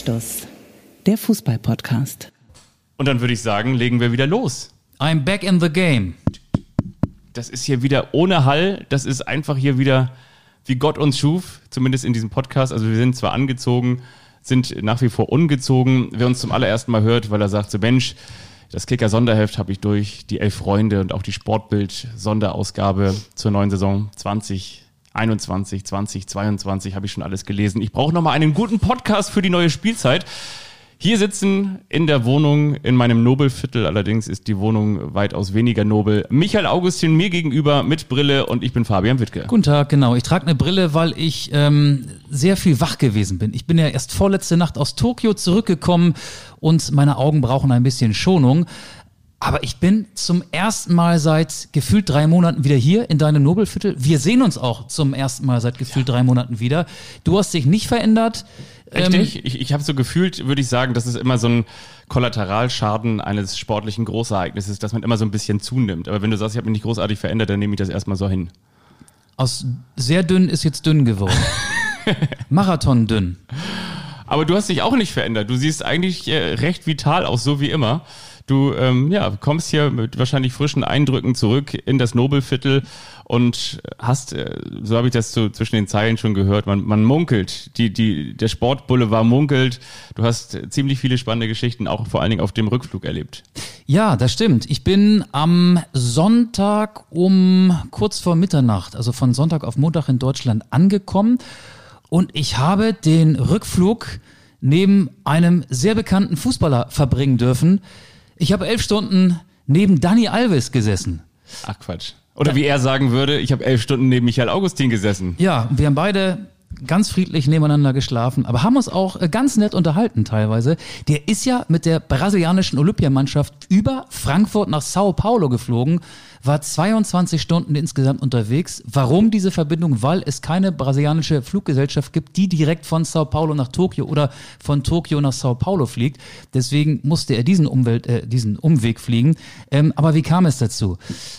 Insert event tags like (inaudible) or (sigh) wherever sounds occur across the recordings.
Anstoß, der Fußball-Podcast. Und dann würde ich sagen, legen wir wieder los. I'm back in the game. Das ist hier wieder ohne Hall. Das ist einfach hier wieder, wie Gott uns schuf, zumindest in diesem Podcast. Also wir sind zwar angezogen, sind nach wie vor ungezogen. Wer uns zum allerersten Mal hört, weil er sagt, so Mensch, das Kicker-Sonderheft habe ich durch, die Elf Freunde und auch die Sportbild-Sonderausgabe zur neuen Saison 20 21, 20, 22 habe ich schon alles gelesen. Ich brauche nochmal einen guten Podcast für die neue Spielzeit. Hier sitzen in der Wohnung in meinem Nobelviertel, allerdings ist die Wohnung weitaus weniger nobel. Michael Augustin mir gegenüber mit Brille und ich bin Fabian Wittke. Guten Tag, genau. Ich trage eine Brille, weil ich ähm, sehr viel wach gewesen bin. Ich bin ja erst vorletzte Nacht aus Tokio zurückgekommen und meine Augen brauchen ein bisschen Schonung. Aber ich bin zum ersten Mal seit gefühlt drei Monaten wieder hier in deinem Nobelviertel. Wir sehen uns auch zum ersten Mal seit gefühlt ja. drei Monaten wieder. Du hast dich nicht verändert. Richtig, ähm, ich, ich habe so gefühlt, würde ich sagen, das ist immer so ein Kollateralschaden eines sportlichen Großereignisses, dass man immer so ein bisschen zunimmt. Aber wenn du sagst, ich habe mich nicht großartig verändert, dann nehme ich das erstmal so hin. Aus sehr dünn ist jetzt dünn geworden. (laughs) Marathon dünn. Aber du hast dich auch nicht verändert. Du siehst eigentlich äh, recht vital aus, so wie immer. Du ähm, ja, kommst hier mit wahrscheinlich frischen Eindrücken zurück in das Nobelviertel und hast, äh, so habe ich das so zwischen den Zeilen schon gehört, man, man munkelt, die, die, der Sportboulevard munkelt. Du hast ziemlich viele spannende Geschichten auch vor allen Dingen auf dem Rückflug erlebt. Ja, das stimmt. Ich bin am Sonntag um kurz vor Mitternacht, also von Sonntag auf Montag in Deutschland angekommen und ich habe den Rückflug neben einem sehr bekannten Fußballer verbringen dürfen, ich habe elf Stunden neben Dani Alves gesessen. Ach Quatsch. Oder wie er sagen würde, ich habe elf Stunden neben Michael Augustin gesessen. Ja, wir haben beide ganz friedlich nebeneinander geschlafen, aber haben uns auch äh, ganz nett unterhalten teilweise. Der ist ja mit der brasilianischen Olympiamannschaft über Frankfurt nach Sao Paulo geflogen, war 22 Stunden insgesamt unterwegs. Warum diese Verbindung? Weil es keine brasilianische Fluggesellschaft gibt, die direkt von Sao Paulo nach Tokio oder von Tokio nach Sao Paulo fliegt. Deswegen musste er diesen, Umwelt, äh, diesen Umweg fliegen. Ähm, aber wie kam es dazu?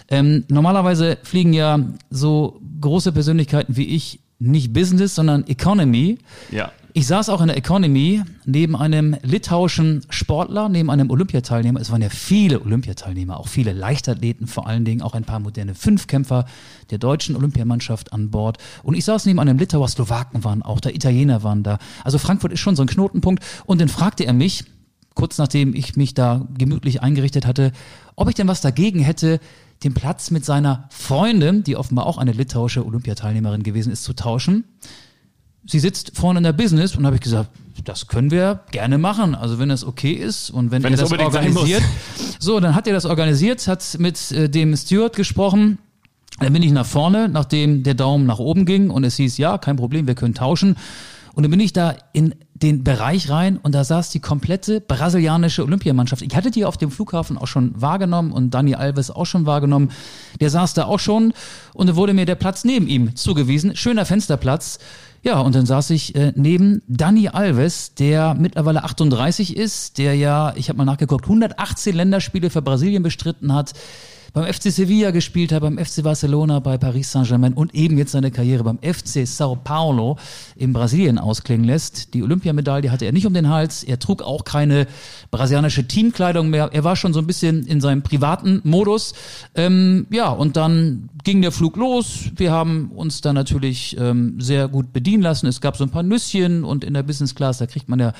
Ähm, normalerweise fliegen ja so große Persönlichkeiten wie ich nicht Business, sondern Economy. Ja. Ich saß auch in der Economy neben einem litauischen Sportler, neben einem Olympiateilnehmer. Es waren ja viele Olympiateilnehmer, auch viele Leichtathleten, vor allen Dingen auch ein paar moderne Fünfkämpfer der deutschen Olympiamannschaft an Bord. Und ich saß neben einem Litauer, Slowaken waren auch da, Italiener waren da. Also Frankfurt ist schon so ein Knotenpunkt. Und dann fragte er mich, kurz nachdem ich mich da gemütlich eingerichtet hatte, ob ich denn was dagegen hätte, den Platz mit seiner Freundin, die offenbar auch eine litauische Olympiateilnehmerin gewesen ist, zu tauschen. Sie sitzt vorne in der Business und habe ich gesagt, das können wir gerne machen. Also wenn das okay ist und wenn, wenn ihr das organisiert. So, dann hat er das organisiert, hat mit äh, dem Steward gesprochen. Dann bin ich nach vorne, nachdem der Daumen nach oben ging und es hieß, ja, kein Problem, wir können tauschen. Und dann bin ich da in den Bereich rein und da saß die komplette brasilianische Olympiamannschaft. Ich hatte die auf dem Flughafen auch schon wahrgenommen und Dani Alves auch schon wahrgenommen. Der saß da auch schon und da wurde mir der Platz neben ihm zugewiesen. Schöner Fensterplatz. Ja, und dann saß ich äh, neben Dani Alves, der mittlerweile 38 ist, der ja, ich habe mal nachgeguckt, 118 Länderspiele für Brasilien bestritten hat, beim FC Sevilla gespielt hat, beim FC Barcelona, bei Paris Saint-Germain und eben jetzt seine Karriere beim FC Sao Paulo in Brasilien ausklingen lässt. Die Olympiamedaille hatte er nicht um den Hals. Er trug auch keine brasilianische Teamkleidung mehr. Er war schon so ein bisschen in seinem privaten Modus. Ähm, ja, und dann ging der Flug los. Wir haben uns da natürlich ähm, sehr gut bedienen lassen. Es gab so ein paar Nüsschen und in der Business Class, da kriegt man ja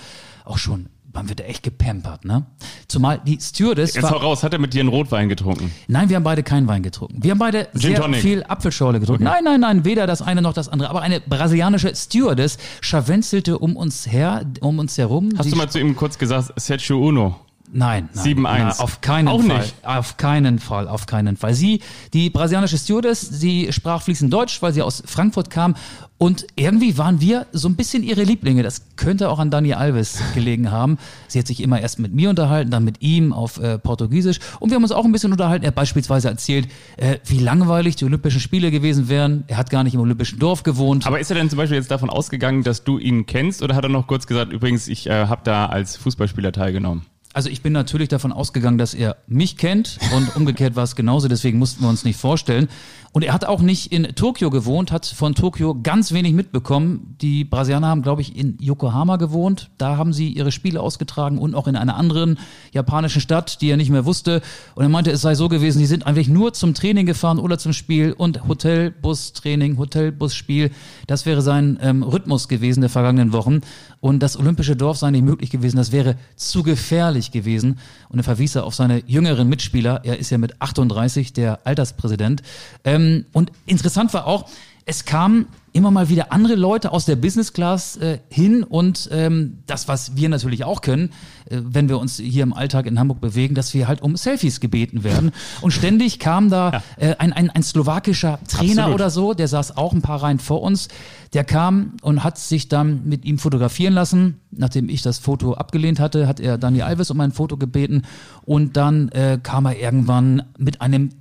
auch schon man wird echt gepampert, ne? Zumal die Stewardess. Jetzt hau raus, hat er mit dir einen Rotwein getrunken? Nein, wir haben beide keinen Wein getrunken. Wir haben beide Gin sehr Tonic. viel Apfelschorle getrunken. Okay. Nein, nein, nein, weder das eine noch das andere. Aber eine brasilianische Stewardess scharwenzelte um uns her, um uns herum. Hast du mal zu ihm kurz gesagt, Sergio Uno? Nein, nein 7-1. Auf keinen Auch Fall. Nicht. Auf keinen Fall, auf keinen Fall. Sie, die brasilianische Stewardess, sie sprach fließend Deutsch, weil sie aus Frankfurt kam. Und irgendwie waren wir so ein bisschen ihre Lieblinge. Das könnte auch an Dani Alves gelegen haben. Sie hat sich immer erst mit mir unterhalten, dann mit ihm auf äh, Portugiesisch. Und wir haben uns auch ein bisschen unterhalten. Er hat beispielsweise erzählt, äh, wie langweilig die Olympischen Spiele gewesen wären. Er hat gar nicht im Olympischen Dorf gewohnt. Aber ist er denn zum Beispiel jetzt davon ausgegangen, dass du ihn kennst? Oder hat er noch kurz gesagt, übrigens, ich äh, habe da als Fußballspieler teilgenommen? Also ich bin natürlich davon ausgegangen, dass er mich kennt und (laughs) umgekehrt war es genauso, deswegen mussten wir uns nicht vorstellen. Und er hat auch nicht in Tokio gewohnt, hat von Tokio ganz wenig mitbekommen. Die Brasilianer haben, glaube ich, in Yokohama gewohnt. Da haben sie ihre Spiele ausgetragen und auch in einer anderen japanischen Stadt, die er nicht mehr wusste. Und er meinte, es sei so gewesen, die sind eigentlich nur zum Training gefahren oder zum Spiel und Hotel, Bus, Training, Hotel, Bus, Spiel. Das wäre sein ähm, Rhythmus gewesen der vergangenen Wochen. Und das olympische Dorf sei nicht möglich gewesen. Das wäre zu gefährlich gewesen. Und er verwies er auf seine jüngeren Mitspieler. Er ist ja mit 38 der Alterspräsident. Ähm, und interessant war auch, es kamen immer mal wieder andere Leute aus der Business Class äh, hin und ähm, das, was wir natürlich auch können, äh, wenn wir uns hier im Alltag in Hamburg bewegen, dass wir halt um Selfies gebeten werden. Und ständig kam da äh, ein, ein, ein slowakischer Trainer Absolut. oder so, der saß auch ein paar Reihen vor uns, der kam und hat sich dann mit ihm fotografieren lassen. Nachdem ich das Foto abgelehnt hatte, hat er Dani Alves um ein Foto gebeten und dann äh, kam er irgendwann mit einem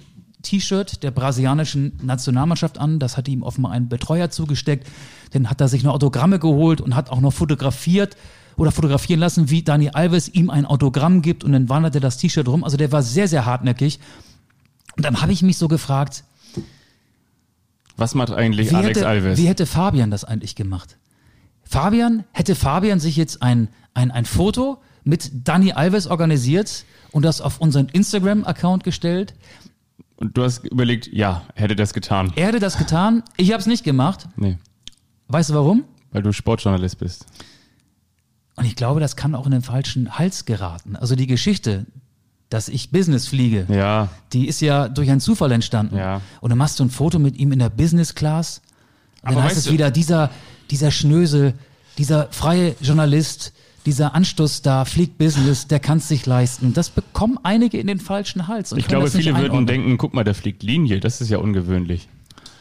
T-Shirt der brasilianischen Nationalmannschaft an. Das hat ihm offenbar ein Betreuer zugesteckt. Dann hat er sich noch Autogramme geholt und hat auch noch fotografiert oder fotografieren lassen, wie Dani Alves ihm ein Autogramm gibt und dann wanderte das T-Shirt rum. Also der war sehr, sehr hartnäckig. Und dann habe ich mich so gefragt, Was macht eigentlich Alex hätte, Alves? wie hätte Fabian das eigentlich gemacht? Fabian, hätte Fabian sich jetzt ein, ein, ein Foto mit Dani Alves organisiert und das auf unseren Instagram-Account gestellt? Und du hast überlegt, ja, hätte das getan. Er hätte das getan. Ich habe es nicht gemacht. Nee, Weißt du warum? weil du Sportjournalist bist. Und ich glaube, das kann auch in den falschen Hals geraten. Also die Geschichte, dass ich Business fliege, Ja, die ist ja durch einen Zufall entstanden. Ja. Und dann machst du ein Foto mit ihm in der Business Class. Und dann heißt es wieder, dieser, dieser Schnösel, dieser freie Journalist, dieser Anstoßstar, fliegt Business, der kann es sich leisten. Das bekommen einige in den falschen Hals. Und ich glaube, viele würden denken, guck mal, der fliegt Linie. Das ist ja ungewöhnlich.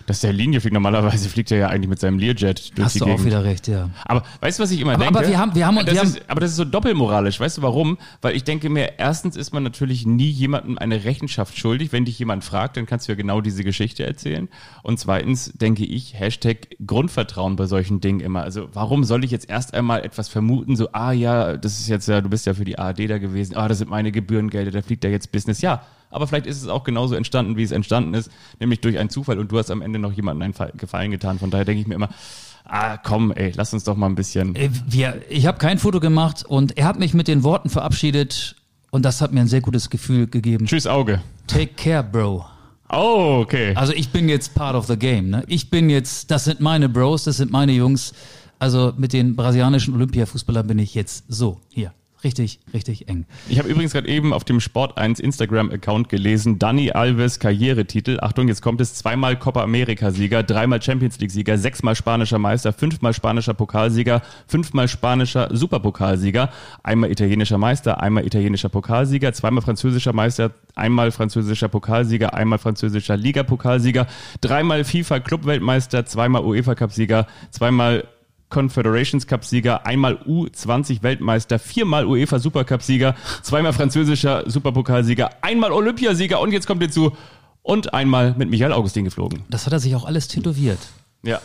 Dass der Linie fliegt, normalerweise fliegt er ja eigentlich mit seinem Learjet durch Hast die du Gegend. auch wieder recht, ja. Aber weißt du, was ich immer Aber- denke? aber wir haben- wir haben- das wir haben- ist, aber das ist so doppelmoralisch. Weißt du warum? Weil ich denke mir, erstens ist man natürlich nie jemandem eine Rechenschaft schuldig. Wenn dich jemand fragt, dann kannst du ja genau diese Geschichte erzählen. Und zweitens denke ich, Hashtag Grundvertrauen bei solchen Dingen immer. Also warum soll ich jetzt erst einmal etwas vermuten, so, ah ja, das ist jetzt ja, du bist ja für die ARD da gewesen, ah, das sind meine Gebührengelder, da fliegt ja jetzt Business. Ja, aber vielleicht ist es auch genauso entstanden, wie es entstanden ist, nämlich durch einen Zufall und du hast am Ende noch jemandem einen Fall- Gefallen getan. Von daher denke ich mir immer, ah komm, ey, lass uns doch mal ein bisschen. Äh, Wir, ich habe kein Foto gemacht und er hat mich mit den Worten verabschiedet und das hat mir ein sehr gutes Gefühl gegeben. Tschüss, Auge. Take care, Bro. Oh, okay. Also ich bin jetzt part of the game. Ne? Ich bin jetzt, das sind meine Bros, das sind meine Jungs. Also mit den brasilianischen Olympiafußballern bin ich jetzt so hier. Richtig, richtig eng. Ich habe übrigens gerade eben auf dem Sport 1 Instagram-Account gelesen, Dani Alves Karrieretitel. Achtung, jetzt kommt es zweimal Copa America-Sieger, dreimal Champions League-Sieger, sechsmal spanischer Meister, fünfmal spanischer Pokalsieger, fünfmal spanischer Superpokalsieger, einmal italienischer Meister, einmal italienischer Pokalsieger, zweimal französischer Meister, einmal französischer Pokalsieger, einmal französischer Ligapokalsieger, dreimal FIFA-Clubweltmeister, zweimal UEFA-Cup-Sieger, zweimal Confederations Cup Sieger, einmal U20 Weltmeister, viermal UEFA Supercup Sieger, zweimal französischer Superpokalsieger, einmal Olympiasieger und jetzt kommt hinzu und einmal mit Michael Augustin geflogen. Das hat er sich auch alles tätowiert. Ja.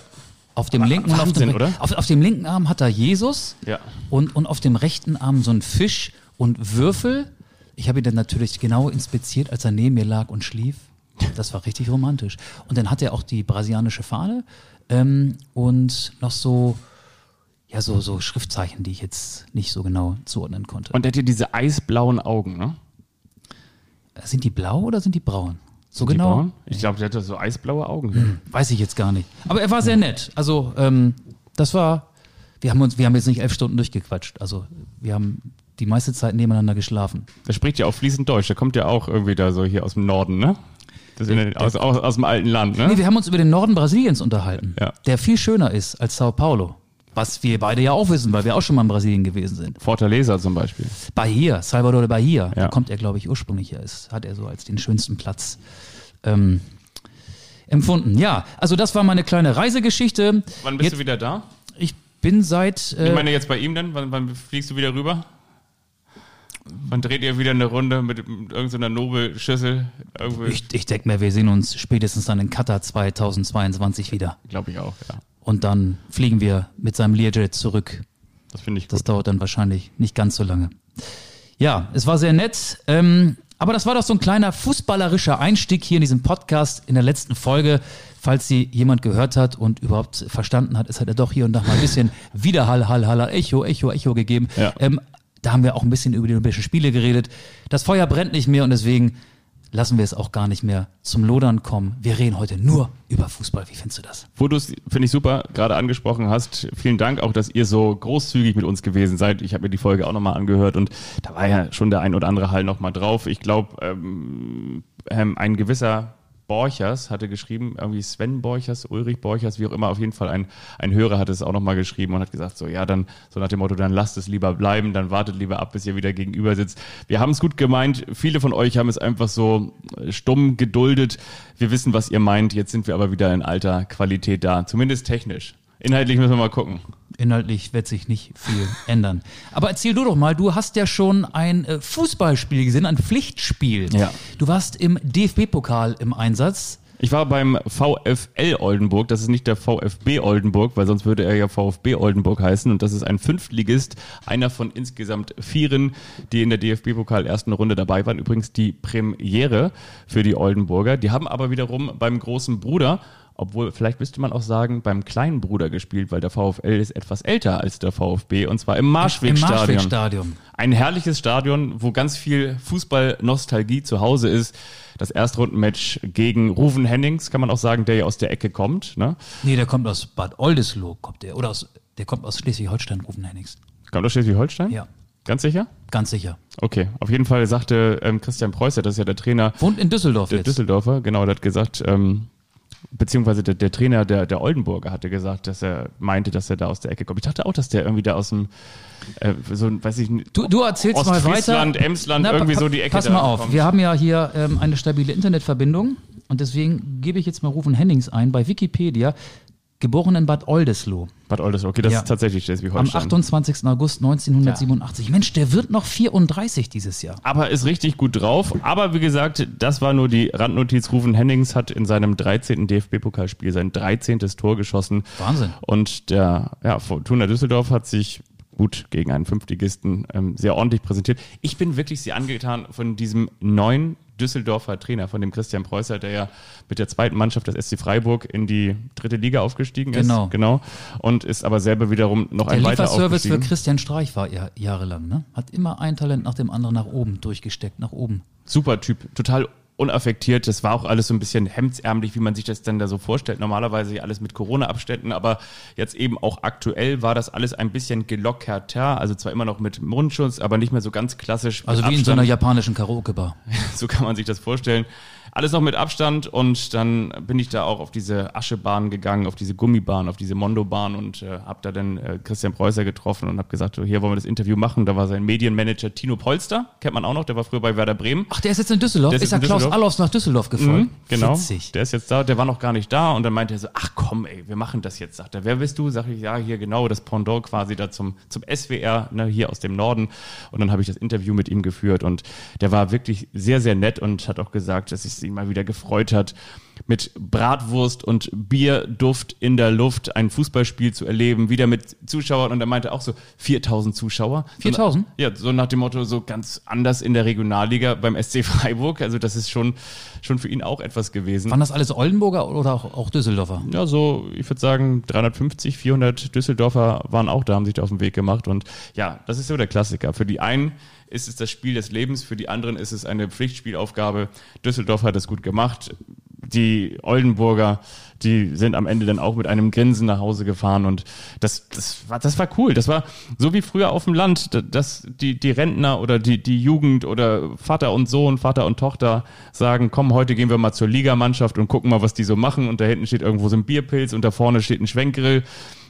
Auf dem linken und auf Wahnsinn, dem, oder? Auf, auf dem linken Arm hat er Jesus Ja. und, und auf dem rechten Arm so ein Fisch und Würfel. Ich habe ihn dann natürlich genau inspiziert, als er neben mir lag und schlief. Das war richtig romantisch. Und dann hat er auch die brasilianische Fahne ähm, und noch so, ja, so, so Schriftzeichen, die ich jetzt nicht so genau zuordnen konnte. Und er hat hier diese eisblauen Augen, ne? sind die blau oder sind die braun? So Die genau? Ich glaube, der hatte so eisblaue Augen. Weiß ich jetzt gar nicht. Aber er war sehr nett. Also, ähm, das war, wir haben uns, wir haben jetzt nicht elf Stunden durchgequatscht. Also, wir haben die meiste Zeit nebeneinander geschlafen. Der spricht ja auch fließend Deutsch. Der kommt ja auch irgendwie da so hier aus dem Norden, ne? Das in, aus, aus, aus dem alten Land, ne? Nee, wir haben uns über den Norden Brasiliens unterhalten, Ja. der viel schöner ist als Sao Paulo. Was wir beide ja auch wissen, weil wir auch schon mal in Brasilien gewesen sind. Fortaleza zum Beispiel. Bahia, Salvador de Bahia, da Ja. kommt er, glaube ich, ursprünglich her. Ist, hat er so als den schönsten Platz ähm, empfunden. Ja, also das war meine kleine Reisegeschichte. Wann bist Jetzt- du wieder da? Ich bin seit. Äh, Ich meine jetzt bei ihm dann, wann, wann fliegst du wieder rüber? Wann dreht ihr wieder eine Runde mit, mit irgendeiner Nobelschüssel? Ich, ich denke mir, wir sehen uns spätestens dann in Katar 2022 wieder. glaube ich auch, ja. Und dann fliegen wir mit seinem Learjet zurück. Das finde ich gut. Das dauert dann wahrscheinlich nicht ganz so lange. Ja, es war sehr nett. Ähm, aber das war doch so ein kleiner fußballerischer Einstieg hier in diesem Podcast in der letzten Folge. Falls sie jemand gehört hat und überhaupt verstanden hat, es hat er doch hier und da mal ein bisschen (laughs) Widerhall, Hall, Hall, Echo, Echo, Echo gegeben. Ja. Ähm, da haben wir auch ein bisschen über die Olympischen Spiele geredet. Das Feuer brennt nicht mehr und deswegen lassen wir es auch gar nicht mehr zum Lodern kommen. Wir reden heute nur über Fußball. Wie findest du das? Wo du es, finde ich super, gerade angesprochen hast. Vielen Dank auch, dass ihr so großzügig mit uns gewesen seid. Ich habe mir die Folge auch nochmal angehört und da war ja schon der ein oder andere Hall nochmal drauf. Ich glaube, ähm, ähm, ein gewisser Borchers hatte geschrieben, irgendwie Sven Borchers, Ulrich Borchers, wie auch immer, auf jeden Fall ein, ein Hörer hat es auch nochmal geschrieben und hat gesagt, so ja, dann so nach dem Motto, dann lasst es lieber bleiben, dann wartet lieber ab, bis ihr wieder gegenüber sitzt. Wir haben es gut gemeint, viele von euch haben es einfach so stumm geduldet. Wir wissen, was ihr meint, jetzt sind wir aber wieder in alter Qualität da, zumindest technisch. Inhaltlich müssen wir mal gucken. Inhaltlich wird sich nicht viel ändern. Aber erzähl du doch mal, du hast ja schon ein äh, Fußballspiel gesehen, ein Pflichtspiel. Ja. Du warst im DFB-Pokal im Einsatz. Ich war beim VfL Oldenburg, das ist nicht der VfB Oldenburg, weil sonst würde er ja VfB Oldenburg heißen und das ist ein Fünftligist, einer von insgesamt vieren, die in der DFB-Pokal ersten Runde dabei waren. Übrigens die Premiere für die Oldenburger. Die haben aber wiederum beim großen Bruder obwohl vielleicht müsste man auch sagen, beim kleinen Bruder gespielt, weil der VfL ist etwas älter als der VfB und zwar im Im Marschwegstadion. Marschwegstadion. Ein herrliches Stadion, wo ganz viel Fußball-Nostalgie zu Hause ist. Das Erstrundenmatch gegen Ruven Hennings, kann man auch sagen, der ja aus der Ecke kommt. Ne? Nee, der kommt aus Bad Oldesloe, kommt der. Oder aus, der kommt aus Schleswig-Holstein, Rufen Hennings. Kommt aus Schleswig-Holstein? Ja, Ganz sicher? ganz sicher. Okay, auf jeden Fall sagte ähm, Christian Preußer, das ist ja der Trainer Wohnt in Düsseldorf der jetzt. Düsseldorfer, genau, der hat gesagt, ähm, beziehungsweise der, der Trainer der, der Oldenburger hatte gesagt, dass er meinte, dass er da aus der Ecke kommt. Ich dachte auch, dass der irgendwie da aus dem, äh, so, ein, weiß ich nicht, Du, du erzählst mal weiter. Emsland, Na, irgendwie so die Ecke Pass mal auf, kommt. wir haben ja hier ähm, eine stabile Internetverbindung und deswegen gebe ich jetzt mal Rufen Hennings ein bei Wikipedia. Geboren in Bad Oldesloe Bad Oldesloe, okay, das Ja. ist tatsächlich am Schleswig-Holstein. 28. August 1987. Mensch, der wird noch 34 dieses Jahr. aber ist richtig gut drauf. Aber wie gesagt, das war nur die Randnotiz. Rufen Hennings hat in seinem 13. DFB-Pokalspiel sein 13. Tor geschossen. Wahnsinn. Und der ja, Fortuna Düsseldorf hat sich gut gegen einen Fünftligisten ähm, sehr ordentlich präsentiert. Ich bin wirklich sehr angetan von diesem neuen Düsseldorfer Trainer, von dem Christian Preußer, der ja mit der zweiten Mannschaft des SC Freiburg in die dritte Liga aufgestiegen Genau. ist. Genau. Und ist aber selber wiederum noch Der ein weiter Lieferservice für. Christian Streich war ja jahrelang, ne? Hat immer ein Talent nach dem anderen nach oben durchgesteckt, nach oben. super Typ, total unaffektiert. Das war auch alles so ein bisschen hemdsärmlich, wie man sich das dann da so vorstellt. Normalerweise alles mit Corona-Abständen, aber jetzt eben auch aktuell war das alles ein bisschen gelockerter. Also zwar immer noch mit Mundschutz, aber nicht mehr so ganz klassisch. Also wie in so Abstand. einer japanischen Karaoke-Bar. (laughs) So kann man sich das vorstellen. Alles noch mit Abstand und dann bin ich da auch auf diese Aschebahn gegangen, auf diese Gummibahn, auf diese Mondo-Bahn und äh, habe da dann äh, Christian Preußer getroffen und habe gesagt, so, hier wollen wir das Interview machen. Da war sein Medienmanager Tino Polster, kennt man auch noch, der war früher bei Werder Bremen. Ach, der ist jetzt in Düsseldorf? Der ist ist ja Klaus. Allofs nach Düsseldorf gefolgt? Mhm, genau. Witzig. Der ist jetzt da, der war noch gar nicht da und dann meinte er so, ach komm, ey, wir machen das jetzt, sagt er. Wer bist du? Sag ich, ja, hier genau, das Pendant quasi da zum, zum SWR, ne, hier aus dem Norden. Und dann habe ich das Interview mit ihm geführt und der war wirklich sehr, sehr nett und hat auch gesagt, dass es ihn mal wieder gefreut hat, mit Bratwurst und Bierduft in der Luft ein Fußballspiel zu erleben, wieder mit Zuschauern und er meinte auch so 4000 Zuschauer. 4000? Ja, so nach dem Motto, so ganz anders in der Regionalliga beim SC Freiburg. Also das ist schon, schon für ihn auch etwas gewesen. Waren das alles Oldenburger oder auch, auch Düsseldorfer? Ja, so, ich würde sagen, 350, 400 Düsseldorfer waren auch da, haben sich da auf den Weg gemacht. Und ja, das ist so der Klassiker. Für die einen ist es das Spiel des Lebens, für die anderen ist es eine Pflichtspielaufgabe. Düsseldorf hat es gut gemacht. Die Oldenburger, die sind am Ende dann auch mit einem Grinsen nach Hause gefahren und das, das war, das war cool. Das war so wie früher auf dem Land, dass die, die Rentner oder die, die Jugend oder Vater und Sohn, Vater und Tochter sagen, komm, heute gehen wir mal zur Ligamannschaft und gucken mal, was die so machen und da hinten steht irgendwo so ein Bierpilz und da vorne steht ein Schwenkgrill.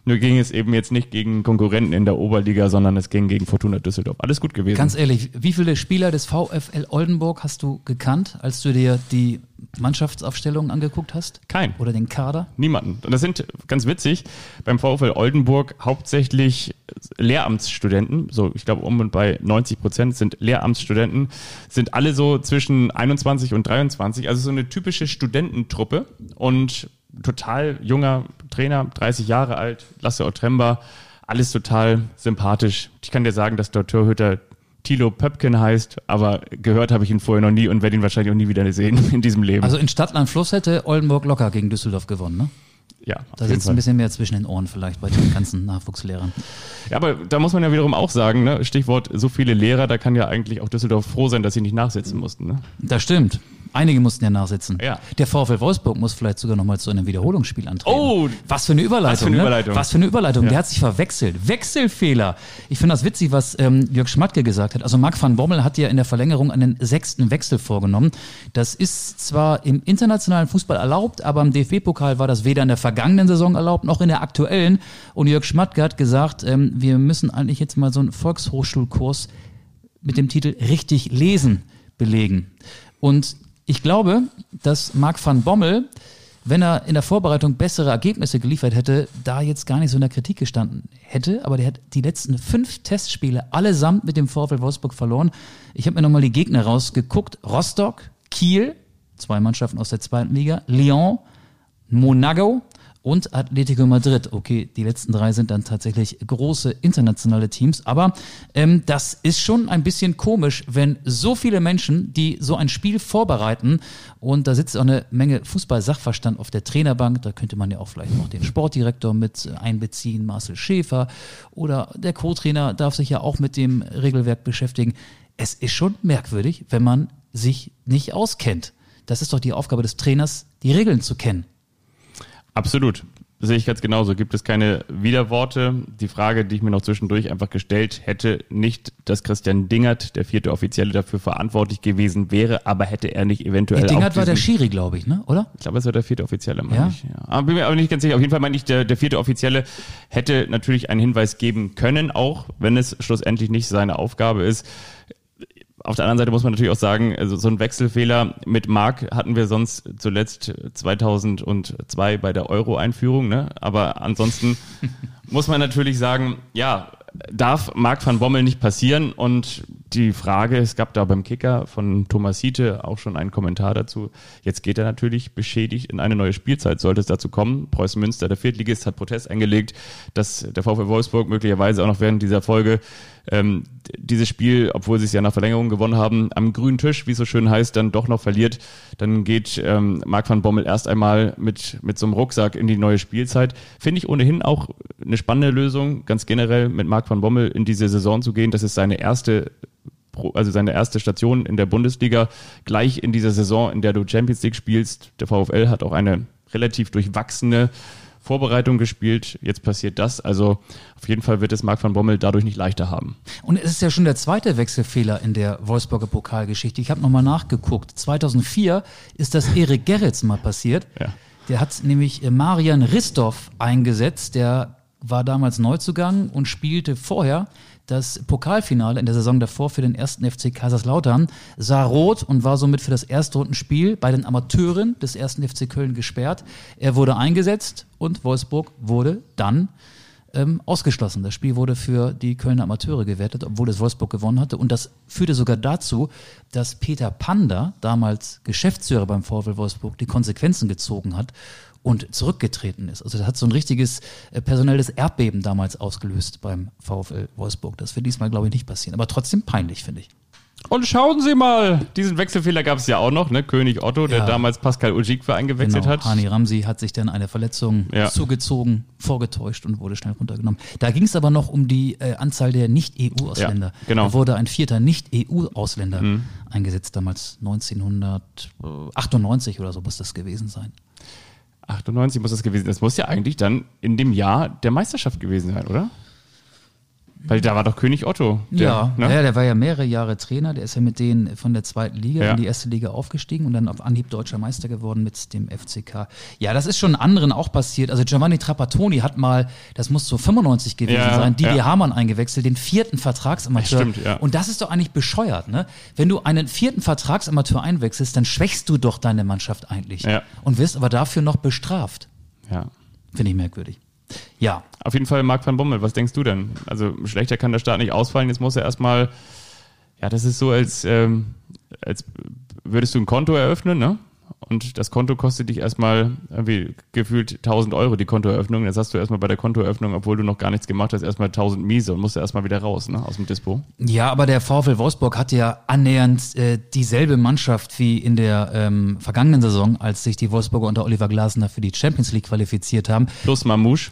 Nur ging es eben jetzt nicht gegen Konkurrenten in der Oberliga, sondern es ging gegen Fortuna Düsseldorf. Alles gut gewesen. Ganz ehrlich, wie viele Spieler des VfL Oldenburg hast du gekannt, als du dir die Mannschaftsaufstellung angeguckt hast? Kein. Oder den Kader? Niemanden. Und das sind ganz witzig beim VfL Oldenburg hauptsächlich Lehramtsstudenten. So, ich glaube, um und bei 90 Prozent sind Lehramtsstudenten, sind alle so zwischen 21 und 23. Also so eine typische Studententruppe und total junger Trainer, 30 Jahre alt, Lasse Otremba. Alles total sympathisch. Ich kann dir sagen, dass der Torhüter Thilo Pöpken heißt, aber gehört habe ich ihn vorher noch nie und werde ihn wahrscheinlich auch nie wieder sehen in diesem Leben. Also in Stadtland Fluss hätte Oldenburg locker gegen Düsseldorf gewonnen, ne? Ja, Da sitzt ein bisschen mehr zwischen den Ohren vielleicht bei den ganzen Nachwuchslehrern. Ja, aber da muss man ja wiederum auch sagen, ne? Stichwort so viele Lehrer, da kann ja eigentlich auch Düsseldorf froh sein, dass sie nicht nachsitzen mussten. Ne? Das stimmt. Einige mussten ja nachsitzen. Ja. Der VfL Wolfsburg muss vielleicht sogar nochmal zu einem Wiederholungsspiel antreten. Oh! was für eine Überleitung. Was für eine ne? Überleitung. Was für eine Überleitung. Ja. Der hat sich verwechselt. Wechselfehler. Ich finde das witzig, was ähm, Jörg Schmatke gesagt hat. Also Marc van Bommel hat ja in der Verlängerung einen sechsten Wechsel vorgenommen. Das ist zwar im internationalen Fußball erlaubt, aber im DFB-Pokal war das weder in der vergangenen Saison erlaubt noch in der aktuellen. Und Jörg Schmatke hat gesagt, ähm, wir müssen eigentlich jetzt mal so einen Volkshochschulkurs mit dem Titel Richtig lesen belegen. Und ich glaube, dass Marc van Bommel, wenn er in der Vorbereitung bessere Ergebnisse geliefert hätte, da jetzt gar nicht so in der Kritik gestanden hätte. Aber der hat die letzten fünf Testspiele allesamt mit dem VfL Wolfsburg verloren. Ich habe mir nochmal die Gegner rausgeguckt. Rostock, Kiel, zwei Mannschaften aus der zweiten Liga, Lyon, Monaco und Atletico Madrid. Okay, die letzten drei sind dann tatsächlich große internationale Teams, aber ähm, das ist schon ein bisschen komisch, wenn so viele Menschen, die so ein Spiel vorbereiten und da sitzt auch eine Menge Fußball-Sachverstand auf der Trainerbank, da könnte man ja auch vielleicht noch den Sportdirektor mit einbeziehen, Marcel Schäfer oder der Co-Trainer darf sich ja auch mit dem Regelwerk beschäftigen. Es ist schon merkwürdig, wenn man sich nicht auskennt. Das ist doch die Aufgabe des Trainers, die Regeln zu kennen. Absolut. Sehe ich ganz genauso. Gibt es keine Widerworte? Die Frage, die ich mir noch zwischendurch einfach gestellt hätte, nicht, dass Christian Dingert, der vierte Offizielle, dafür verantwortlich gewesen wäre, aber hätte er nicht eventuell auch Dingert war der Schiri, glaube ich, ne? oder? Ich glaube, es war der vierte Offizielle, meine Ja? ich. Ja. Aber bin mir aber nicht ganz sicher. Auf jeden Fall meine ich, der, der vierte Offizielle hätte natürlich einen Hinweis geben können, auch wenn es schlussendlich nicht seine Aufgabe ist. Auf der anderen Seite muss man natürlich auch sagen, also so ein Wechselfehler mit Mark hatten wir sonst zuletzt 2002 bei der Euro-Einführung, ne? Aber ansonsten (laughs) muss man natürlich sagen, ja, darf Marc van Bommel nicht passieren und die Frage, es gab da beim Kicker von Thomas Hiete auch schon einen Kommentar dazu. Jetzt geht er natürlich beschädigt in eine neue Spielzeit, sollte es dazu kommen. Preußen Münster, der Viertligist, hat Protest eingelegt, dass der VfL Wolfsburg möglicherweise auch noch während dieser Folge ähm, dieses Spiel, obwohl sie es ja nach Verlängerung gewonnen haben, am grünen Tisch, wie es so schön heißt, dann doch noch verliert. Dann geht ähm, Marc van Bommel erst einmal mit, mit so einem Rucksack in die neue Spielzeit. Finde ich ohnehin auch eine spannende Lösung, ganz generell mit Marc van Bommel in diese Saison zu gehen. Das ist seine erste also seine erste Station in der Bundesliga, gleich in dieser Saison, in der du Champions League spielst. Der VfL hat auch eine relativ durchwachsene Vorbereitung gespielt. Jetzt passiert das. Also auf jeden Fall wird es Marc van Bommel dadurch nicht leichter haben. Und es ist ja schon der zweite Wechselfehler in der Wolfsburger Pokalgeschichte. Ich habe nochmal nachgeguckt. 2004 ist das Erik Gerrits mal passiert. (laughs) Ja. Der hat nämlich äh, Marian Ristov eingesetzt. Der war damals Neuzugang und spielte vorher das Pokalfinale in der Saison davor für den ersten FC Kaiserslautern, sah rot und war somit für das Erstrundenspiel bei den Amateuren des ersten FC Köln gesperrt. Er wurde eingesetzt und Wolfsburg wurde dann ähm, ausgeschlossen. Das Spiel wurde für die Kölner Amateure gewertet, obwohl es Wolfsburg gewonnen hatte. Und das führte sogar dazu, dass Peter Panda, damals Geschäftsführer beim VfL Wolfsburg, die Konsequenzen gezogen hat und zurückgetreten ist. Also das hat so ein richtiges äh, personelles Erdbeben damals ausgelöst beim VfL Wolfsburg. Das wird diesmal, glaube ich, nicht passieren. Aber trotzdem peinlich, finde ich. Und schauen Sie mal, diesen Wechselfehler gab es ja auch noch, ne? König Otto, der Ja. damals Pascal Ujikwe eingewechselt Genau. hat. Hani Ramsi hat sich dann eine Verletzung Ja. zugezogen, vorgetäuscht und wurde schnell runtergenommen. Da ging es aber noch um die äh, Anzahl der Nicht-EU-Ausländer. Ja, genau. Mhm. Da wurde ein vierter Nicht-EU-Ausländer eingesetzt, damals 1998 oder so muss das gewesen sein. 98 muss das gewesen sein. Das muss ja eigentlich dann in dem Jahr der Meisterschaft gewesen sein, oder? Weil da war doch König Otto. Der, ja, ne? ja, der war ja mehrere Jahre Trainer. Der ist ja mit denen von der zweiten Liga Ja. in die erste Liga aufgestiegen und dann auf Anhieb deutscher Meister geworden mit dem FCK. Ja, das ist schon anderen auch passiert. Also Giovanni Trapattoni hat mal, das muss so 95 gewesen Ja, sein, Didier ja. Hamann eingewechselt, den vierten Vertragsamateur. Stimmt, ja. Und das ist doch eigentlich bescheuert, ne? Wenn du einen vierten Vertragsamateur einwechselst, dann schwächst du doch deine Mannschaft eigentlich. Ja. Und wirst aber dafür noch bestraft. ja. Finde ich merkwürdig. Ja, Auf jeden Fall Marc van Bommel, was denkst du denn? Also schlechter kann der Start nicht ausfallen, jetzt muss er erstmal, ja, das ist so, als, ähm, als würdest du ein Konto eröffnen, ne? Und das Konto kostet dich erstmal irgendwie gefühlt 1000 Euro, die Kontoeröffnung. Jetzt hast du erstmal bei der Kontoeröffnung, obwohl du noch gar nichts gemacht hast, erstmal 1000 Miese und musst erstmal wieder raus ne, aus dem Dispo. Ja, aber der VfL Wolfsburg hatte ja annähernd äh, dieselbe Mannschaft wie in der ähm, vergangenen Saison, als sich die Wolfsburger unter Oliver Glasner für die Champions League qualifiziert haben. Plus Mamouche.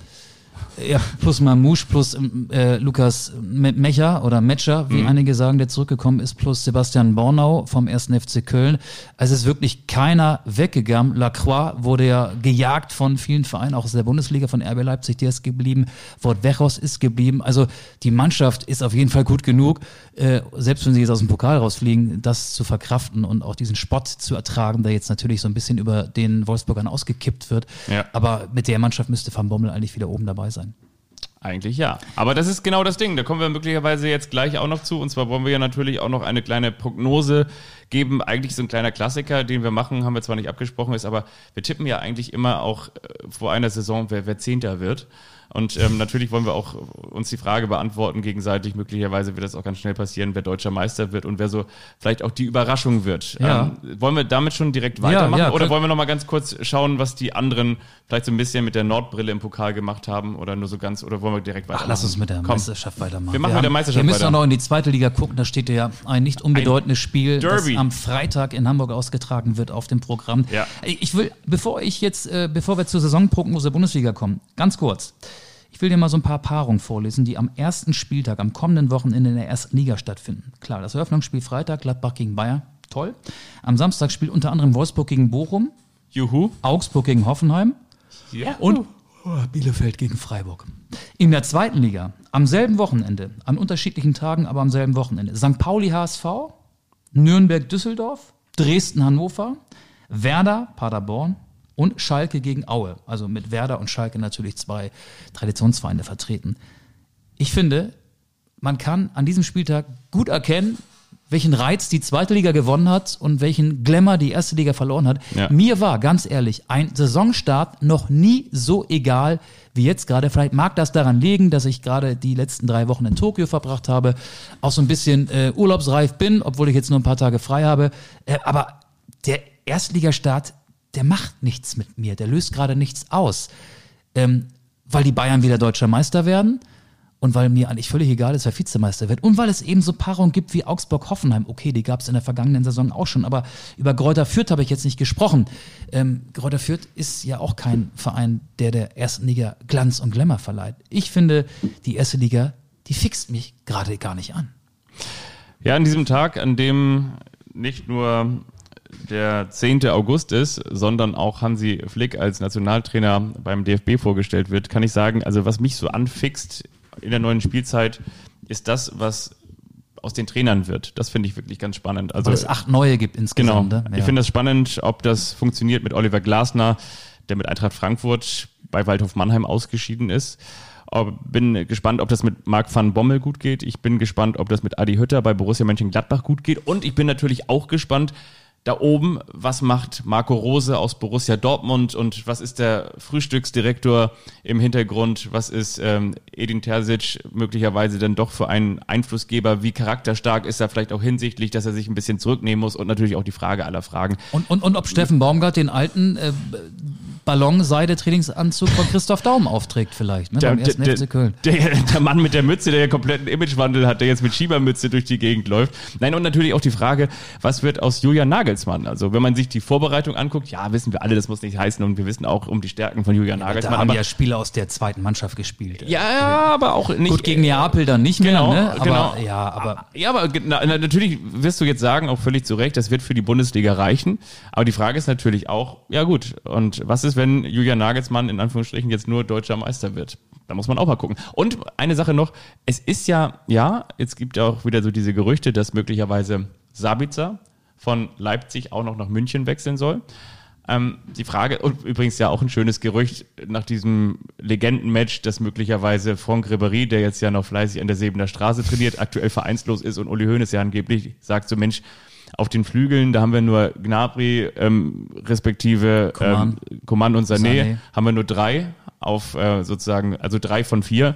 Ja, plus Mamouche, plus äh, Lukas Mecher oder Metscher, wie mhm. einige sagen, der zurückgekommen ist, plus Sebastian Bornau vom 1. FC Köln. Also es ist wirklich keiner weggegangen. Lacroix wurde ja gejagt von vielen Vereinen, auch aus der Bundesliga, von RB Leipzig, der ist geblieben. Wort Wechos ist geblieben. Also die Mannschaft ist auf jeden Fall gut genug, äh, selbst wenn sie jetzt aus dem Pokal rausfliegen, das zu verkraften und auch diesen Spott zu ertragen, der jetzt natürlich so ein bisschen über den Wolfsburgern ausgekippt wird. Ja. Aber mit der Mannschaft müsste Van Bommel eigentlich wieder oben dabei sein. Eigentlich ja. Aber das ist genau das Ding. Da kommen wir möglicherweise jetzt gleich auch noch zu. Und zwar wollen wir ja natürlich auch noch eine kleine Prognose geben. Eigentlich so ein kleiner Klassiker, den wir machen, haben wir zwar nicht abgesprochen, ist, aber wir tippen ja eigentlich immer auch äh, vor einer Saison, wer, wer Zehnter wird. Und ähm, natürlich wollen wir auch uns die Frage beantworten gegenseitig. Möglicherweise wird das auch ganz schnell passieren, wer deutscher Meister wird und wer so vielleicht auch die Überraschung wird. Ja. Ähm, wollen wir damit schon direkt weitermachen ja, ja, oder wollen wir noch mal ganz kurz schauen, was die anderen vielleicht so ein bisschen mit der Nordbrille im Pokal gemacht haben oder nur so ganz oder wollen wir direkt weitermachen? Ach, lass uns mit der Komm. Meisterschaft weitermachen. Wir machen wir mit der Meisterschaft weiter. Wir müssen weiter. auch noch in die zweite Liga gucken. Da steht ja ein nicht unbedeutendes ein Spiel, Derby. das am Freitag in Hamburg ausgetragen wird auf dem Programm. Ja. Ich will, bevor ich jetzt, äh, bevor wir zur Saisonprognose Bundesliga kommen, ganz kurz. Ich will dir mal so ein paar Paarungen vorlesen, die am ersten Spieltag, am kommenden Wochenende in der ersten Liga stattfinden. Klar, das Eröffnungsspiel Freitag, Gladbach gegen Bayern, toll. Am Samstag spielt unter anderem Wolfsburg gegen Bochum, Juhu. Augsburg gegen Hoffenheim ja. und Bielefeld gegen Freiburg. In der zweiten Liga, am selben Wochenende, an unterschiedlichen Tagen, aber am selben Wochenende, St. Pauli HSV, Nürnberg Düsseldorf, Dresden Hannover, Werder Paderborn, und Schalke gegen Aue. Also mit Werder und Schalke natürlich zwei Traditionsvereine vertreten. Ich finde, man kann an diesem Spieltag gut erkennen, welchen Reiz die zweite Liga gewonnen hat und welchen Glamour die erste Liga verloren hat. Ja. Mir war, ganz ehrlich, ein Saisonstart noch nie so egal wie jetzt gerade. Vielleicht mag das daran liegen, dass ich gerade die letzten drei Wochen in Tokio verbracht habe, auch so ein bisschen äh, urlaubsreif bin, obwohl ich jetzt nur ein paar Tage frei habe. Äh, aber der Erstligastart der macht nichts mit mir, der löst gerade nichts aus. Ähm, weil die Bayern wieder deutscher Meister werden und weil mir eigentlich völlig egal ist, wer Vizemeister wird und weil es eben so Paarungen gibt wie Augsburg-Hoffenheim. Okay, die gab es in der vergangenen Saison auch schon, aber über Gräuter Fürth habe ich jetzt nicht gesprochen. Ähm, Gräuter Fürth ist ja auch kein Verein, der der ersten Liga Glanz und Glamour verleiht. Ich finde, die erste Liga, die fixt mich gerade gar nicht an. Ja, an diesem Tag, an dem nicht nur der 10. August ist, sondern auch Hansi Flick als Nationaltrainer beim DFB vorgestellt wird, kann ich sagen, also was mich so anfixt in der neuen Spielzeit, ist das, was aus den Trainern wird. Das finde ich wirklich ganz spannend. Also Weil es acht neue gibt insgesamt. Genau. Ja. Ich finde das spannend, ob das funktioniert mit Oliver Glasner, der mit Eintracht Frankfurt bei Waldhof Mannheim ausgeschieden ist. Bin gespannt, ob das mit Marc van Bommel gut geht. Ich bin gespannt, ob das mit Adi Hütter bei Borussia Mönchengladbach gut geht. Und ich bin natürlich auch gespannt, da oben, was macht Marco Rose aus Borussia Dortmund und was ist der Frühstücksdirektor im Hintergrund, was ist ähm, Edin Terzic möglicherweise dann doch für einen Einflussgeber, wie charakterstark ist er vielleicht auch hinsichtlich, dass er sich ein bisschen zurücknehmen muss? Und natürlich auch die Frage aller Fragen. Und, und, und ob Steffen Baumgart den alten äh, Ballon-Seide-Trainingsanzug von Christoph Daum aufträgt vielleicht, ne, der, beim ersten der, FC Köln. Der, der, Mann mit der Mütze, der ja kompletten Imagewandel hat, der jetzt mit Schiebermütze durch die Gegend läuft. Nein, und natürlich auch die Frage, was wird aus Julian Nagelsmann? Also wenn man sich die Vorbereitung anguckt, ja, wissen wir alle, das muss nicht heißen und wir wissen auch um die Stärken von Julian Nagelsmann. Da haben ja Spieler aus der zweiten Mannschaft gespielt. Ja, ja aber auch nicht. Gut, gegen Neapel dann nicht genau, mehr, ne? Aber, genau. Ja, aber, ja, aber na, natürlich wirst du jetzt sagen, auch völlig zu Recht, das wird für die Bundesliga reichen. Aber die Frage ist natürlich auch, ja gut, und was ist, wenn Julian Nagelsmann in Anführungsstrichen jetzt nur deutscher Meister wird. Da muss man auch mal gucken. Und eine Sache noch, es ist ja, ja, jetzt gibt ja auch wieder so diese Gerüchte, dass möglicherweise Sabitzer von Leipzig auch noch nach München wechseln soll. Ähm, die Frage, und übrigens ja auch ein schönes Gerücht nach diesem Legendenmatch, dass möglicherweise Franck Ribéry, der jetzt ja noch fleißig an der Sebener Straße trainiert, aktuell vereinslos ist und Uli Hoeneß ja angeblich sagt so, Mensch, auf den Flügeln, da haben wir nur Gnabry, ähm, respektive Coman, ähm, Coman und Sané, Sané, haben wir nur drei auf äh, sozusagen, also drei von vier.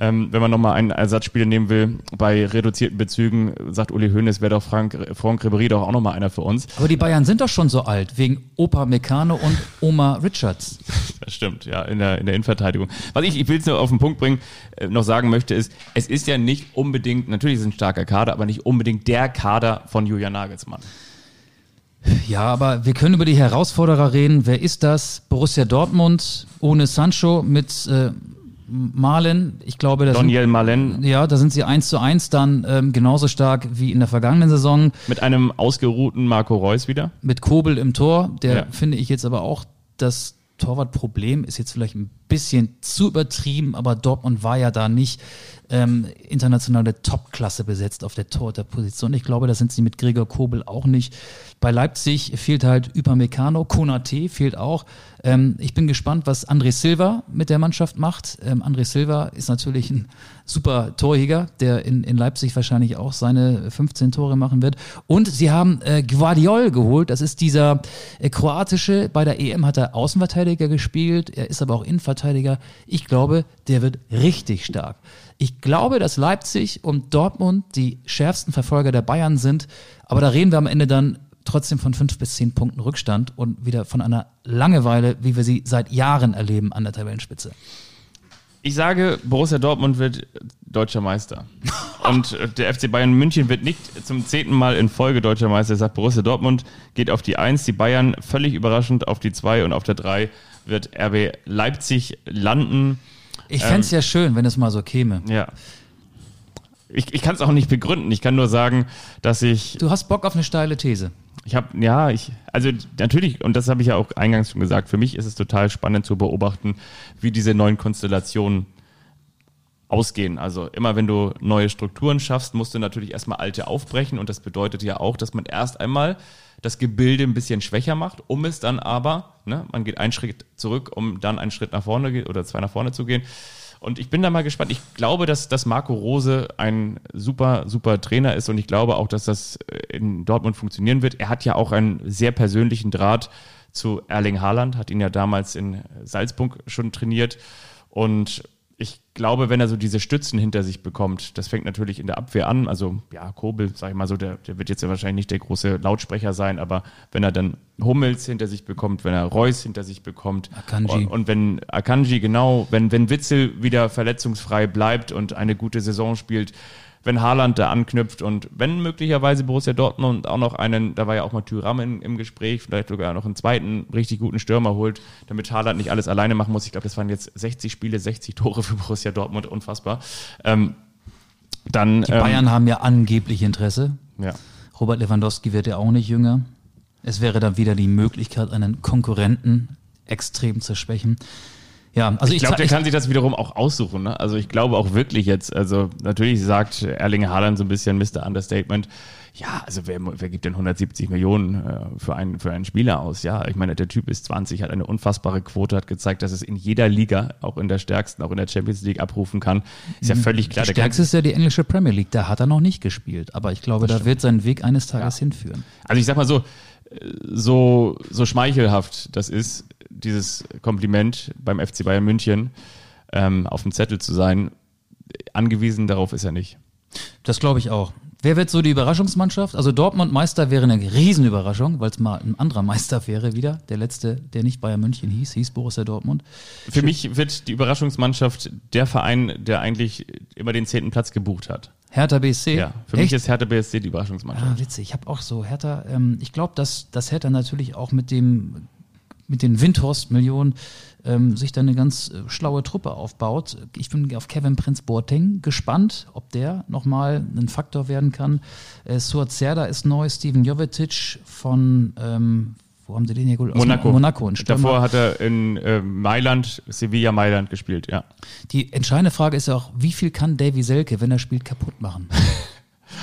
Ähm, wenn man nochmal einen Ersatzspieler nehmen will, bei reduzierten Bezügen, sagt Uli Hoeneß, wäre doch Frank, Franck Ribéry doch auch nochmal einer für uns. Aber die Bayern sind doch schon so alt, wegen Opa Meccano und Oma Richards. (laughs) Das stimmt, ja, in der, in der Innenverteidigung. Was ich, ich will es nur auf den Punkt bringen, äh, noch sagen möchte, ist, es ist ja nicht unbedingt, natürlich ist es ein starker Kader, aber nicht unbedingt der Kader von Julian Nagelsmann. Ja, aber wir können über die Herausforderer reden. Wer ist das? Borussia Dortmund ohne Sancho mit äh, Malen. Ich glaube, das Daniel Malen. Ja, da sind sie eins zu eins dann ähm, genauso stark wie in der vergangenen Saison. Mit einem ausgeruhten Marco Reus wieder. Mit Kobel im Tor. Der Ja. finde ich jetzt aber auch das Torwartproblem ist jetzt vielleicht ein bisschen zu übertrieben, aber Dortmund war ja da nicht ähm, internationale Topklasse besetzt auf der Torhüterposition. Ich glaube, da sind sie mit Gregor Kobel auch nicht. Bei Leipzig fehlt halt Upamecano, Konate fehlt auch. Ähm, ich bin gespannt, was André Silva mit der Mannschaft macht. Ähm, André Silva ist natürlich ein super Torjäger, der in, in Leipzig wahrscheinlich auch seine 15 Tore machen wird. Und sie haben äh, Guardiol geholt. Das ist dieser äh, kroatische. Bei der EM hat er Außenverteidiger gespielt. Er ist aber auch Innenverteidiger. Ich glaube, der wird richtig stark. Ich glaube, dass Leipzig und Dortmund die schärfsten Verfolger der Bayern sind. Aber da reden wir am Ende dann trotzdem von fünf bis zehn Punkten Rückstand und wieder von einer Langeweile, wie wir sie seit Jahren erleben an der Tabellenspitze. Ich sage, Borussia Dortmund wird deutscher Meister. Und äh, der FC Bayern München wird nicht zum zehnten Mal in Folge deutscher Meister. Ich sage, Borussia Dortmund geht auf die Eins, die Bayern völlig überraschend auf die Zwei und auf der Drei wird RB Leipzig landen. Ich fänd's ja schön, wenn es mal so käme. Ja. Ich, ich kann es auch nicht begründen. Ich kann nur sagen, dass ich Du hast Bock auf eine steile These. Ich habe, ja, ich, also natürlich, und das habe ich ja auch eingangs schon gesagt, für mich ist es total spannend zu beobachten, wie diese neuen Konstellationen ausgehen. Also immer wenn du neue Strukturen schaffst, musst du natürlich erstmal alte aufbrechen und das bedeutet ja auch, dass man erst einmal das Gebilde ein bisschen schwächer macht, um es dann aber, ne, man geht einen Schritt zurück, um dann einen Schritt nach vorne oder zwei nach vorne zu gehen. Und ich bin da mal gespannt. Ich glaube, dass, dass Marco Rose ein super, super Trainer ist und ich glaube auch, dass das äh, in Dortmund funktionieren wird. Er hat ja auch einen sehr persönlichen Draht zu Erling Haaland, hat ihn ja damals in Salzburg schon trainiert. Und ich glaube, wenn er so diese Stützen hinter sich bekommt, das fängt natürlich in der Abwehr an. Also, ja, Kobel, sag ich mal so, der, der wird jetzt ja wahrscheinlich nicht der große Lautsprecher sein, aber wenn er dann Hummels hinter sich bekommt, wenn er Reus hinter sich bekommt Akanji. und, und wenn Akanji, genau, wenn, wenn Witzel wieder verletzungsfrei bleibt und eine gute Saison spielt, wenn Haaland da anknüpft und wenn möglicherweise Borussia Dortmund auch noch einen, da war ja auch mal Thüram im Gespräch, vielleicht sogar noch einen zweiten richtig guten Stürmer holt, damit Haaland nicht alles alleine machen muss. Ich glaube, das waren jetzt 60 Spiele, 60 Tore für Borussia Dortmund, unfassbar. Ähm, dann, Die ähm, Bayern haben ja angeblich Interesse. ja. Robert Lewandowski wird ja auch nicht jünger. Es wäre dann wieder die Möglichkeit, einen Konkurrenten extrem zu schwächen. Ja, also ich glaube, der kann sich das wiederum auch aussuchen. Ne? Also ich glaube auch wirklich jetzt, also natürlich sagt Erling Haaland so ein bisschen Mr. Understatement, ja, also wer, wer gibt denn 170 Millionen äh, für, einen, für einen Spieler aus? Ja, ich meine, der Typ ist 20, hat eine unfassbare Quote, hat gezeigt, dass es in jeder Liga, auch in der stärksten, auch in der Champions League abrufen kann. Ist ja völlig klar. die stärkste ist ja die englische Premier League. Da hat er noch nicht gespielt. Aber ich glaube, da wird sein Weg eines Tages hinführen. Also ich sag mal so, äh, so, so schmeichelhaft das ist, dieses Kompliment beim FC Bayern München ähm, auf dem Zettel zu sein, angewiesen darauf ist er nicht. Das glaube ich auch. Wer wird so die Überraschungsmannschaft? Also Dortmund Meister wäre eine Riesenüberraschung, weil es mal ein anderer Meister wäre wieder. Der letzte, der nicht Bayern München hieß, hieß Borussia Dortmund. Für mich wird die Überraschungsmannschaft der Verein, der eigentlich immer den zehnten Platz gebucht hat. Hertha BSC. Ja, für Echt? mich ist Hertha BSC die Überraschungsmannschaft. Ah, witzig. Ich habe auch so Hertha. Ähm, ich glaube, dass, dass Hertha natürlich auch mit dem mit den Windhorst-Millionen ähm, sich da eine ganz äh, schlaue Truppe aufbaut. Ich bin auf Kevin Prinz Boateng gespannt, ob der nochmal ein Faktor werden kann. Äh, Suat Serda ist neu, Steven Jovetic von ähm, wo haben sie den hier geholt? Monaco. Monaco, Stürmer. Davor hat er in äh, Mailand, Sevilla Mailand gespielt, ja. Die entscheidende Frage ist ja auch, wie viel kann Davy Selke, wenn er spielt, kaputt machen? (laughs)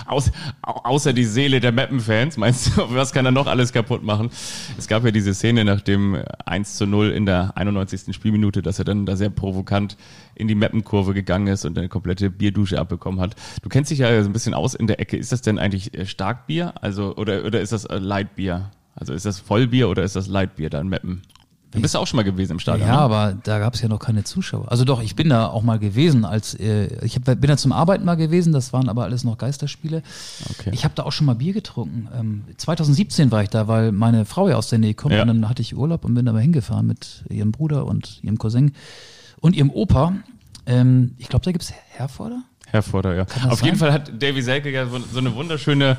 Aus, au- außer die Seele der Mappen-Fans, meinst du, (laughs) was kann er noch alles kaputt machen? Es gab ja diese Szene nach dem 1 zu 0 in der 91. Spielminute, dass er dann da sehr provokant in die Mappenkurve gegangen ist und eine komplette Bierdusche abbekommen hat. Du kennst dich ja so ein bisschen aus in der Ecke. Ist das denn eigentlich äh, Starkbier? Also, oder, oder ist das äh, Lightbier? Also ist das Vollbier oder ist das Lightbier dann Meppen? Du bist auch schon mal gewesen im Stadion. Ja, ne? aber da gab es ja noch keine Zuschauer. Also doch, ich bin da auch mal gewesen, als äh, ich hab, bin da zum Arbeiten mal gewesen, das waren aber alles noch Geisterspiele. Okay. Ich habe da auch schon mal Bier getrunken. Ähm, 2017 war ich da, weil meine Frau ja aus der Nähe kommt Ja. und dann hatte ich Urlaub und bin da mal hingefahren mit ihrem Bruder und ihrem Cousin und ihrem Opa. Ähm, ich glaube, da gibt's Herforder. Herforder, ja. Auf jeden sein? Fall hat Davy Selke ja so so eine wunderschöne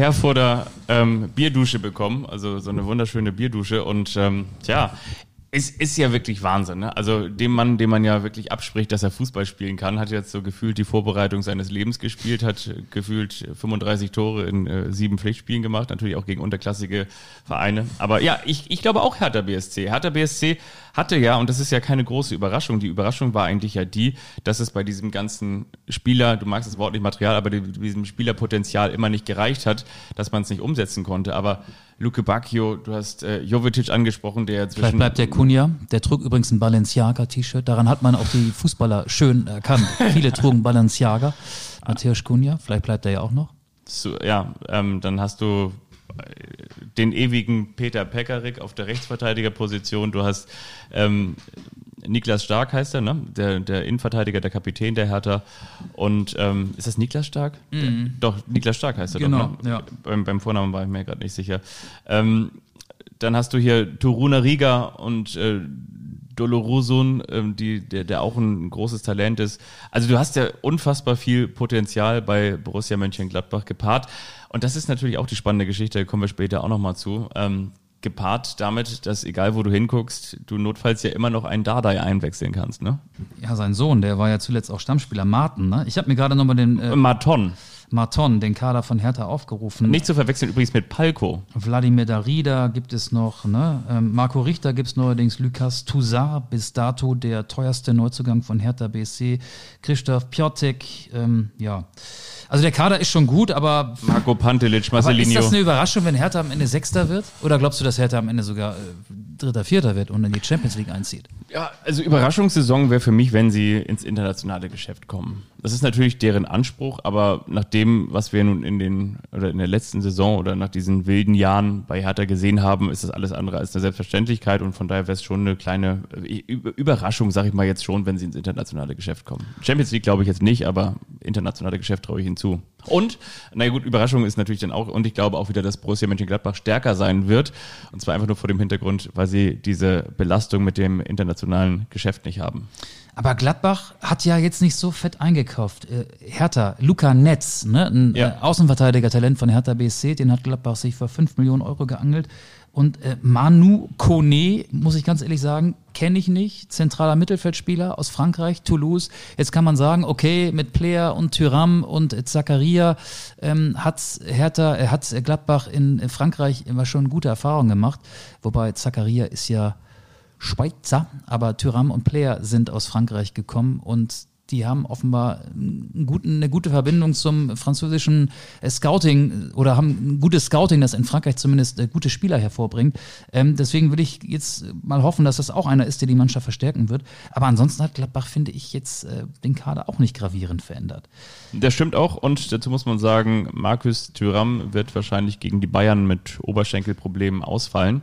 Herforder ähm, Bierdusche bekommen, also so eine wunderschöne Bierdusche. Und ähm, tja, es ist ja wirklich Wahnsinn. Ne? Also dem Mann, dem man ja wirklich abspricht, dass er Fußball spielen kann, hat jetzt so gefühlt die Vorbereitung seines Lebens gespielt, hat gefühlt 35 Tore in äh, sieben Pflichtspielen gemacht, natürlich auch gegen unterklassige Vereine. Aber ja, ich, ich glaube auch Hertha BSC. Hertha BSC hatte ja, und das ist ja keine große Überraschung, die Überraschung war eigentlich ja die, dass es bei diesem ganzen Spieler, du magst das Wort nicht Material, aber die- diesem Spielerpotenzial immer nicht gereicht hat, dass man es nicht umsetzen konnte. Aber Luke Bacchio, du hast äh, Jovetic angesprochen, der Vielleicht zwischen bleibt der Kunja. Der trug übrigens ein Balenciaga-T-Shirt. Daran hat man auch die Fußballer schön erkannt. (laughs) Viele trugen Balenciaga. Matthäus Kunja, vielleicht bleibt er ja auch noch. So, ja, ähm, dann hast du äh, den ewigen Peter Pekarik auf der Rechtsverteidigerposition. Du hast ähm, Niklas Stark heißt er, ne? Der, der Innenverteidiger, der Kapitän der Hertha. Und ähm, ist das Niklas Stark? Doch, Niklas Stark heißt er Genau, doch. Ne? ja. Beim, beim Vornamen war ich mir gerade nicht sicher. Ähm, dann hast du hier Toruna Riga und äh, Dolorosun, ähm, die, der, der auch ein großes Talent ist. Also du hast ja unfassbar viel Potenzial bei Borussia Mönchengladbach gepaart. Und das ist natürlich auch die spannende Geschichte, da kommen wir später auch nochmal zu. Ähm, gepaart damit, dass egal wo du hinguckst, du notfalls ja immer noch einen Dardai einwechseln kannst, ne? Ja, sein Sohn, der war ja zuletzt auch Stammspieler, Martin. Ne? Ich habe mir gerade nochmal den äh, Marton. Marton, den Kader von Hertha aufgerufen. Nicht zu verwechseln übrigens mit Palko. Wladimir Darida gibt es noch, ne? ähm, Marco Richter gibt es neuerdings, Lukas Toussaint, bis dato der teuerste Neuzugang von Hertha BSC, Christoph Piotek, ähm, ja. Also der Kader ist schon gut, aber, Marco Pantelic, aber ist Marcelinho. das eine Überraschung, wenn Hertha am Ende Sechster wird? Oder glaubst du, dass Hertha am Ende sogar äh, Dritter, Vierter wird und in die Champions League einzieht? Ja, also Überraschungssaison wäre für mich, wenn sie ins internationale Geschäft kommen. Das ist natürlich deren Anspruch, aber nach dem, was wir nun in den oder in der letzten Saison oder nach diesen wilden Jahren bei Hertha gesehen haben, ist das alles andere als eine Selbstverständlichkeit und von daher wäre es schon eine kleine äh, Überraschung, sage ich mal jetzt schon, wenn sie ins internationale Geschäft kommen. Champions League glaube ich jetzt nicht, aber internationale Geschäft traue ich ihnen zu. Und, na gut, Überraschung ist natürlich dann auch, und ich glaube auch wieder, dass Borussia Mönchengladbach stärker sein wird. Und zwar einfach nur vor dem Hintergrund, weil sie diese Belastung mit dem internationalen Geschäft nicht haben. Aber Gladbach hat ja jetzt nicht so fett eingekauft. Äh, Hertha, Luca Netz, ne? ein Ja. äh, Außenverteidiger-Talent von Hertha BSC, den hat Gladbach sich für 5 Millionen Euro geangelt. Und äh, Manu Kone, muss ich ganz ehrlich sagen, kenne ich nicht. Zentraler Mittelfeldspieler aus Frankreich, Toulouse. Jetzt kann man sagen, okay, mit Player und Thuram und äh, Zakaria ähm, hat Hertha, äh, hat Gladbach in äh, Frankreich immer schon gute Erfahrungen gemacht. Wobei Zakaria ist ja Schweizer, aber Thuram und Player sind aus Frankreich gekommen und die haben offenbar guten, eine gute Verbindung zum französischen äh, Scouting oder haben ein gutes Scouting, das in Frankreich zumindest äh, gute Spieler hervorbringt. Ähm, deswegen will ich jetzt mal hoffen, dass das auch einer ist, der die Mannschaft verstärken wird. Aber ansonsten hat Gladbach, finde ich, jetzt äh, den Kader auch nicht gravierend verändert. Das stimmt auch und dazu muss man sagen, Markus Thüram wird wahrscheinlich gegen die Bayern mit Oberschenkelproblemen ausfallen.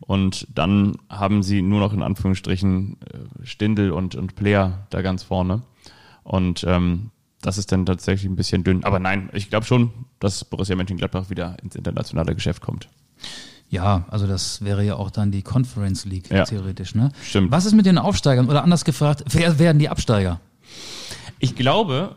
Und dann haben sie nur noch in Anführungsstrichen äh, Stindel und, und Player da ganz vorne. Und ähm, das ist dann tatsächlich ein bisschen dünn. Aber nein, ich glaube schon, dass Borussia Mönchengladbach wieder ins internationale Geschäft kommt. Ja, also das wäre ja auch dann die Conference League Ja. theoretisch, ne? Stimmt. Was ist mit den Aufsteigern? Oder anders gefragt, wer werden die Absteiger? Ich glaube,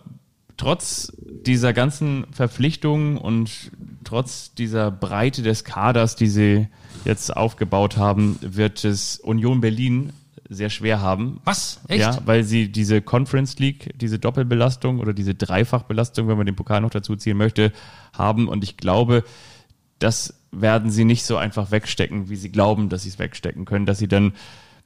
trotz dieser ganzen Verpflichtungen und trotz dieser Breite des Kaders, die sie jetzt aufgebaut haben, wird es Union Berlin sehr schwer haben. Was? Echt? Ja, weil sie diese Conference League, diese Doppelbelastung oder diese Dreifachbelastung, wenn man den Pokal noch dazu ziehen möchte, haben. Und ich glaube, das werden sie nicht so einfach wegstecken, wie sie glauben, dass sie es wegstecken können, dass sie dann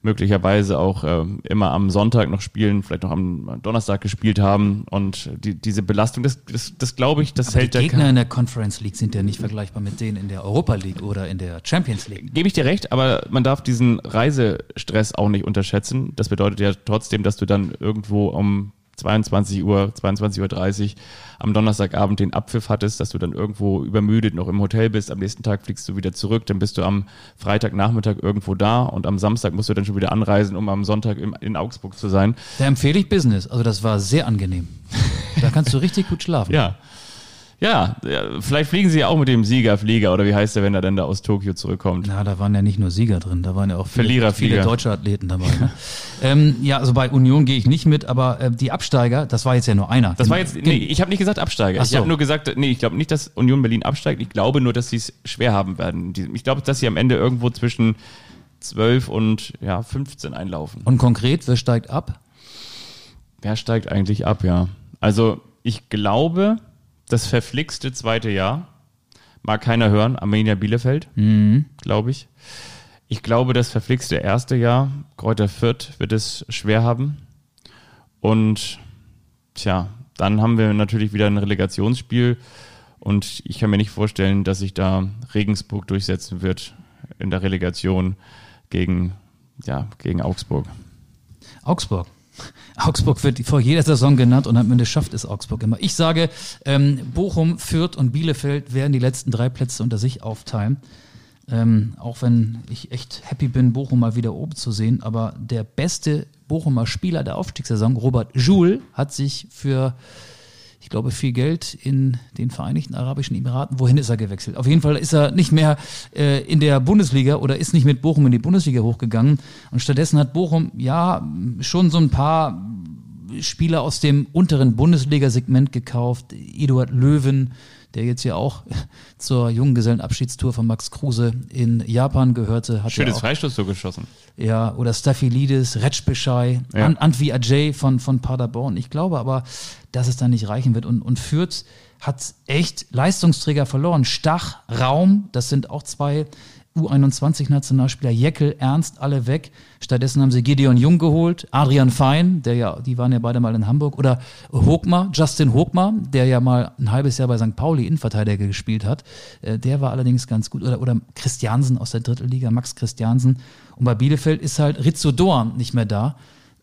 möglicherweise auch ähm, immer am Sonntag noch spielen, vielleicht noch am Donnerstag gespielt haben und die, diese Belastung, das, das, das glaube ich, das Aber hält die der Gegner Ka- in der Conference League sind ja nicht vergleichbar mit denen in der Europa League oder in der Champions League. Gebe ich dir recht, aber man darf diesen Reisestress auch nicht unterschätzen. Das bedeutet ja trotzdem, dass du dann irgendwo um 22 Uhr, 22.30 Uhr am Donnerstagabend den Abpfiff hattest, dass du dann irgendwo übermüdet noch im Hotel bist, am nächsten Tag fliegst du wieder zurück, dann bist du am Freitagnachmittag irgendwo da und am Samstag musst du dann schon wieder anreisen, um am Sonntag in, in Augsburg zu sein. Da empfehle ich Business. Also das war sehr angenehm. Da kannst du richtig gut schlafen. Ja. Ja, vielleicht fliegen sie ja auch mit dem Siegerflieger oder wie heißt der, wenn er denn da aus Tokio zurückkommt? Na, da waren ja nicht nur Sieger drin, da waren ja auch viele, viele deutsche Athleten dabei. Ne? (laughs) ähm, ja, also bei Union gehe ich nicht mit, aber äh, die Absteiger, das war jetzt ja nur einer. Das war jetzt, nee, ich habe nicht gesagt Absteiger. Ach Ich so. habe nur gesagt, nee, ich glaube nicht, dass Union Berlin absteigt. Ich glaube nur, dass sie es schwer haben werden. Ich glaube, dass sie am Ende irgendwo zwischen 12 und ja, 15 einlaufen. Und konkret, wer steigt ab? Wer steigt eigentlich ab, ja? Also, ich glaube, das verflixte zweite Jahr mag keiner hören, Arminia Bielefeld, glaube ich. Ich glaube, das verflixte erste Jahr, Kräuter Fürth, wird es schwer haben. Und tja, dann haben wir natürlich wieder ein Relegationsspiel. Und ich kann mir nicht vorstellen, dass sich da Regensburg durchsetzen wird in der Relegation gegen, ja, gegen Augsburg. Augsburg. Augsburg wird vor jeder Saison genannt und am Ende schafft es Augsburg immer. Ich sage, ähm, Bochum, Fürth und Bielefeld werden die letzten drei Plätze unter sich aufteilen. Ähm, auch wenn ich echt happy bin, Bochum mal wieder oben zu sehen. Aber der beste Bochumer Spieler der Aufstiegssaison, Robert Joule, hat sich für, ich glaube, viel Geld in den Vereinigten Arabischen Emiraten. Wohin ist er gewechselt? Auf jeden Fall ist er nicht mehr äh, in der Bundesliga oder ist nicht mit Bochum in die Bundesliga hochgegangen. Und stattdessen hat Bochum ja schon so ein paar Spieler aus dem unteren Bundesliga-Segment gekauft. Eduard Löwen, der jetzt ja auch (laughs) zur Junggesellenabschiedstour von Max Kruse in Japan gehörte. Hat ja Schönes auch, Freistoß so geschossen. ja, oder Staphylidis, Retschbeschei, Ja. An Antwi Ajay von, von Paderborn. Ich glaube aber, dass es da nicht reichen wird. Und, und Fürth hat echt Leistungsträger verloren. Stach, Raum, das sind auch zwei U21-Nationalspieler. Jeckel, Ernst, alle weg. Stattdessen haben sie Gideon Jung geholt, Adrian Fein, der ja, die waren ja beide mal in Hamburg, oder Hochmar, Justin Hochmar, der ja mal ein halbes Jahr bei St. Pauli Innenverteidiger gespielt hat. Äh, Der war allerdings ganz gut. Oder, oder Christiansen aus der Drittliga, Max Christiansen. Und bei Bielefeld ist halt Rizzo Dorn nicht mehr da.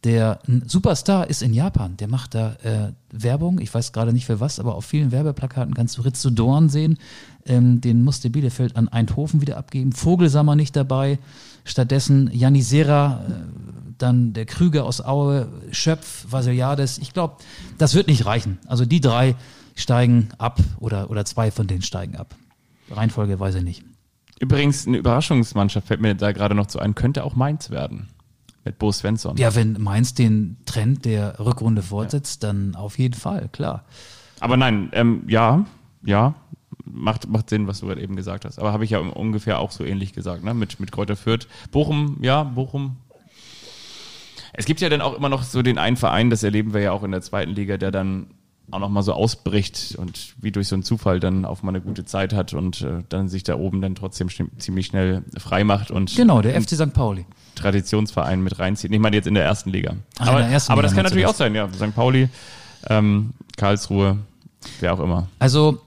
Der ein Superstar ist in Japan. Der macht da äh, Werbung. Ich weiß gerade nicht für was, aber auf vielen Werbeplakaten kannst du Rizzo Dorn sehen. Ähm, den musste Bielefeld an Eindhoven wieder abgeben. Vogelsammer nicht dabei. Stattdessen Janisera, äh, dann der Krüger aus Aue, Schöpf, Vasiliades. Ich glaube, das wird nicht reichen. Also die drei steigen ab oder, oder zwei von denen steigen ab. Reihenfolge weiß ich nicht. Übrigens, eine Überraschungsmannschaft fällt mir da gerade noch zu ein, könnte auch Mainz werden. Mit Bo Svensson. Ja, wenn Mainz den Trend der Rückrunde fortsetzt, dann auf jeden Fall, klar. Aber nein, ähm, ja, ja, macht, macht Sinn, was du gerade eben gesagt hast. Aber habe ich ja ungefähr auch so ähnlich gesagt, ne? Mit, mit Kräuter Fürth. Bochum, ja, Bochum. Es gibt ja dann auch immer noch so den einen Verein, das erleben wir ja auch in der zweiten Liga, der dann auch noch mal so ausbricht und wie durch so einen Zufall dann auf mal eine gute Zeit hat und äh, dann sich da oben dann trotzdem ziemlich schnell frei macht und Genau, der FC St. Pauli. Traditionsverein mit reinzieht. Ich meine jetzt in der ersten Liga. Ach, aber ersten aber Liga das kann natürlich auch sein, ja. St. Pauli, ähm, Karlsruhe, wer auch immer. Also,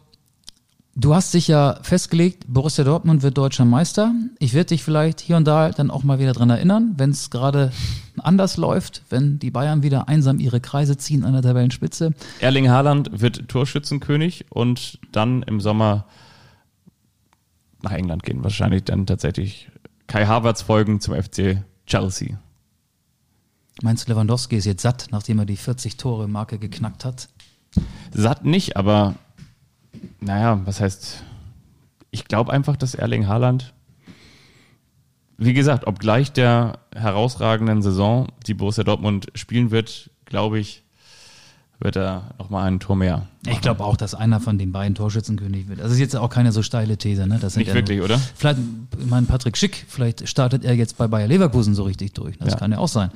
du hast dich ja festgelegt, Borussia Dortmund wird deutscher Meister. Ich werde dich vielleicht hier und da dann auch mal wieder dran erinnern, wenn es gerade anders läuft, wenn die Bayern wieder einsam ihre Kreise ziehen an der Tabellenspitze. Erling Haaland wird Torschützenkönig und dann im Sommer nach England gehen. Wahrscheinlich dann tatsächlich Kai Havertz folgen zum FC Chelsea. Meinst du, Lewandowski ist jetzt satt, nachdem er die 40-Tore-Marke geknackt hat? Satt nicht, aber naja, was heißt, ich glaube einfach, dass Erling Haaland, wie gesagt, obgleich der herausragenden Saison, die Borussia Dortmund spielen wird, glaube ich, wird er nochmal ein Tor mehr. Ich glaube auch, dass einer von den beiden Torschützenkönig wird. Also ist jetzt auch keine so steile These, ne? Das Nicht ja wirklich, nur, oder? Vielleicht, ich meine, Patrick Schick, vielleicht startet er jetzt bei Bayer Leverkusen so richtig durch. Das Ja. kann ja auch sein.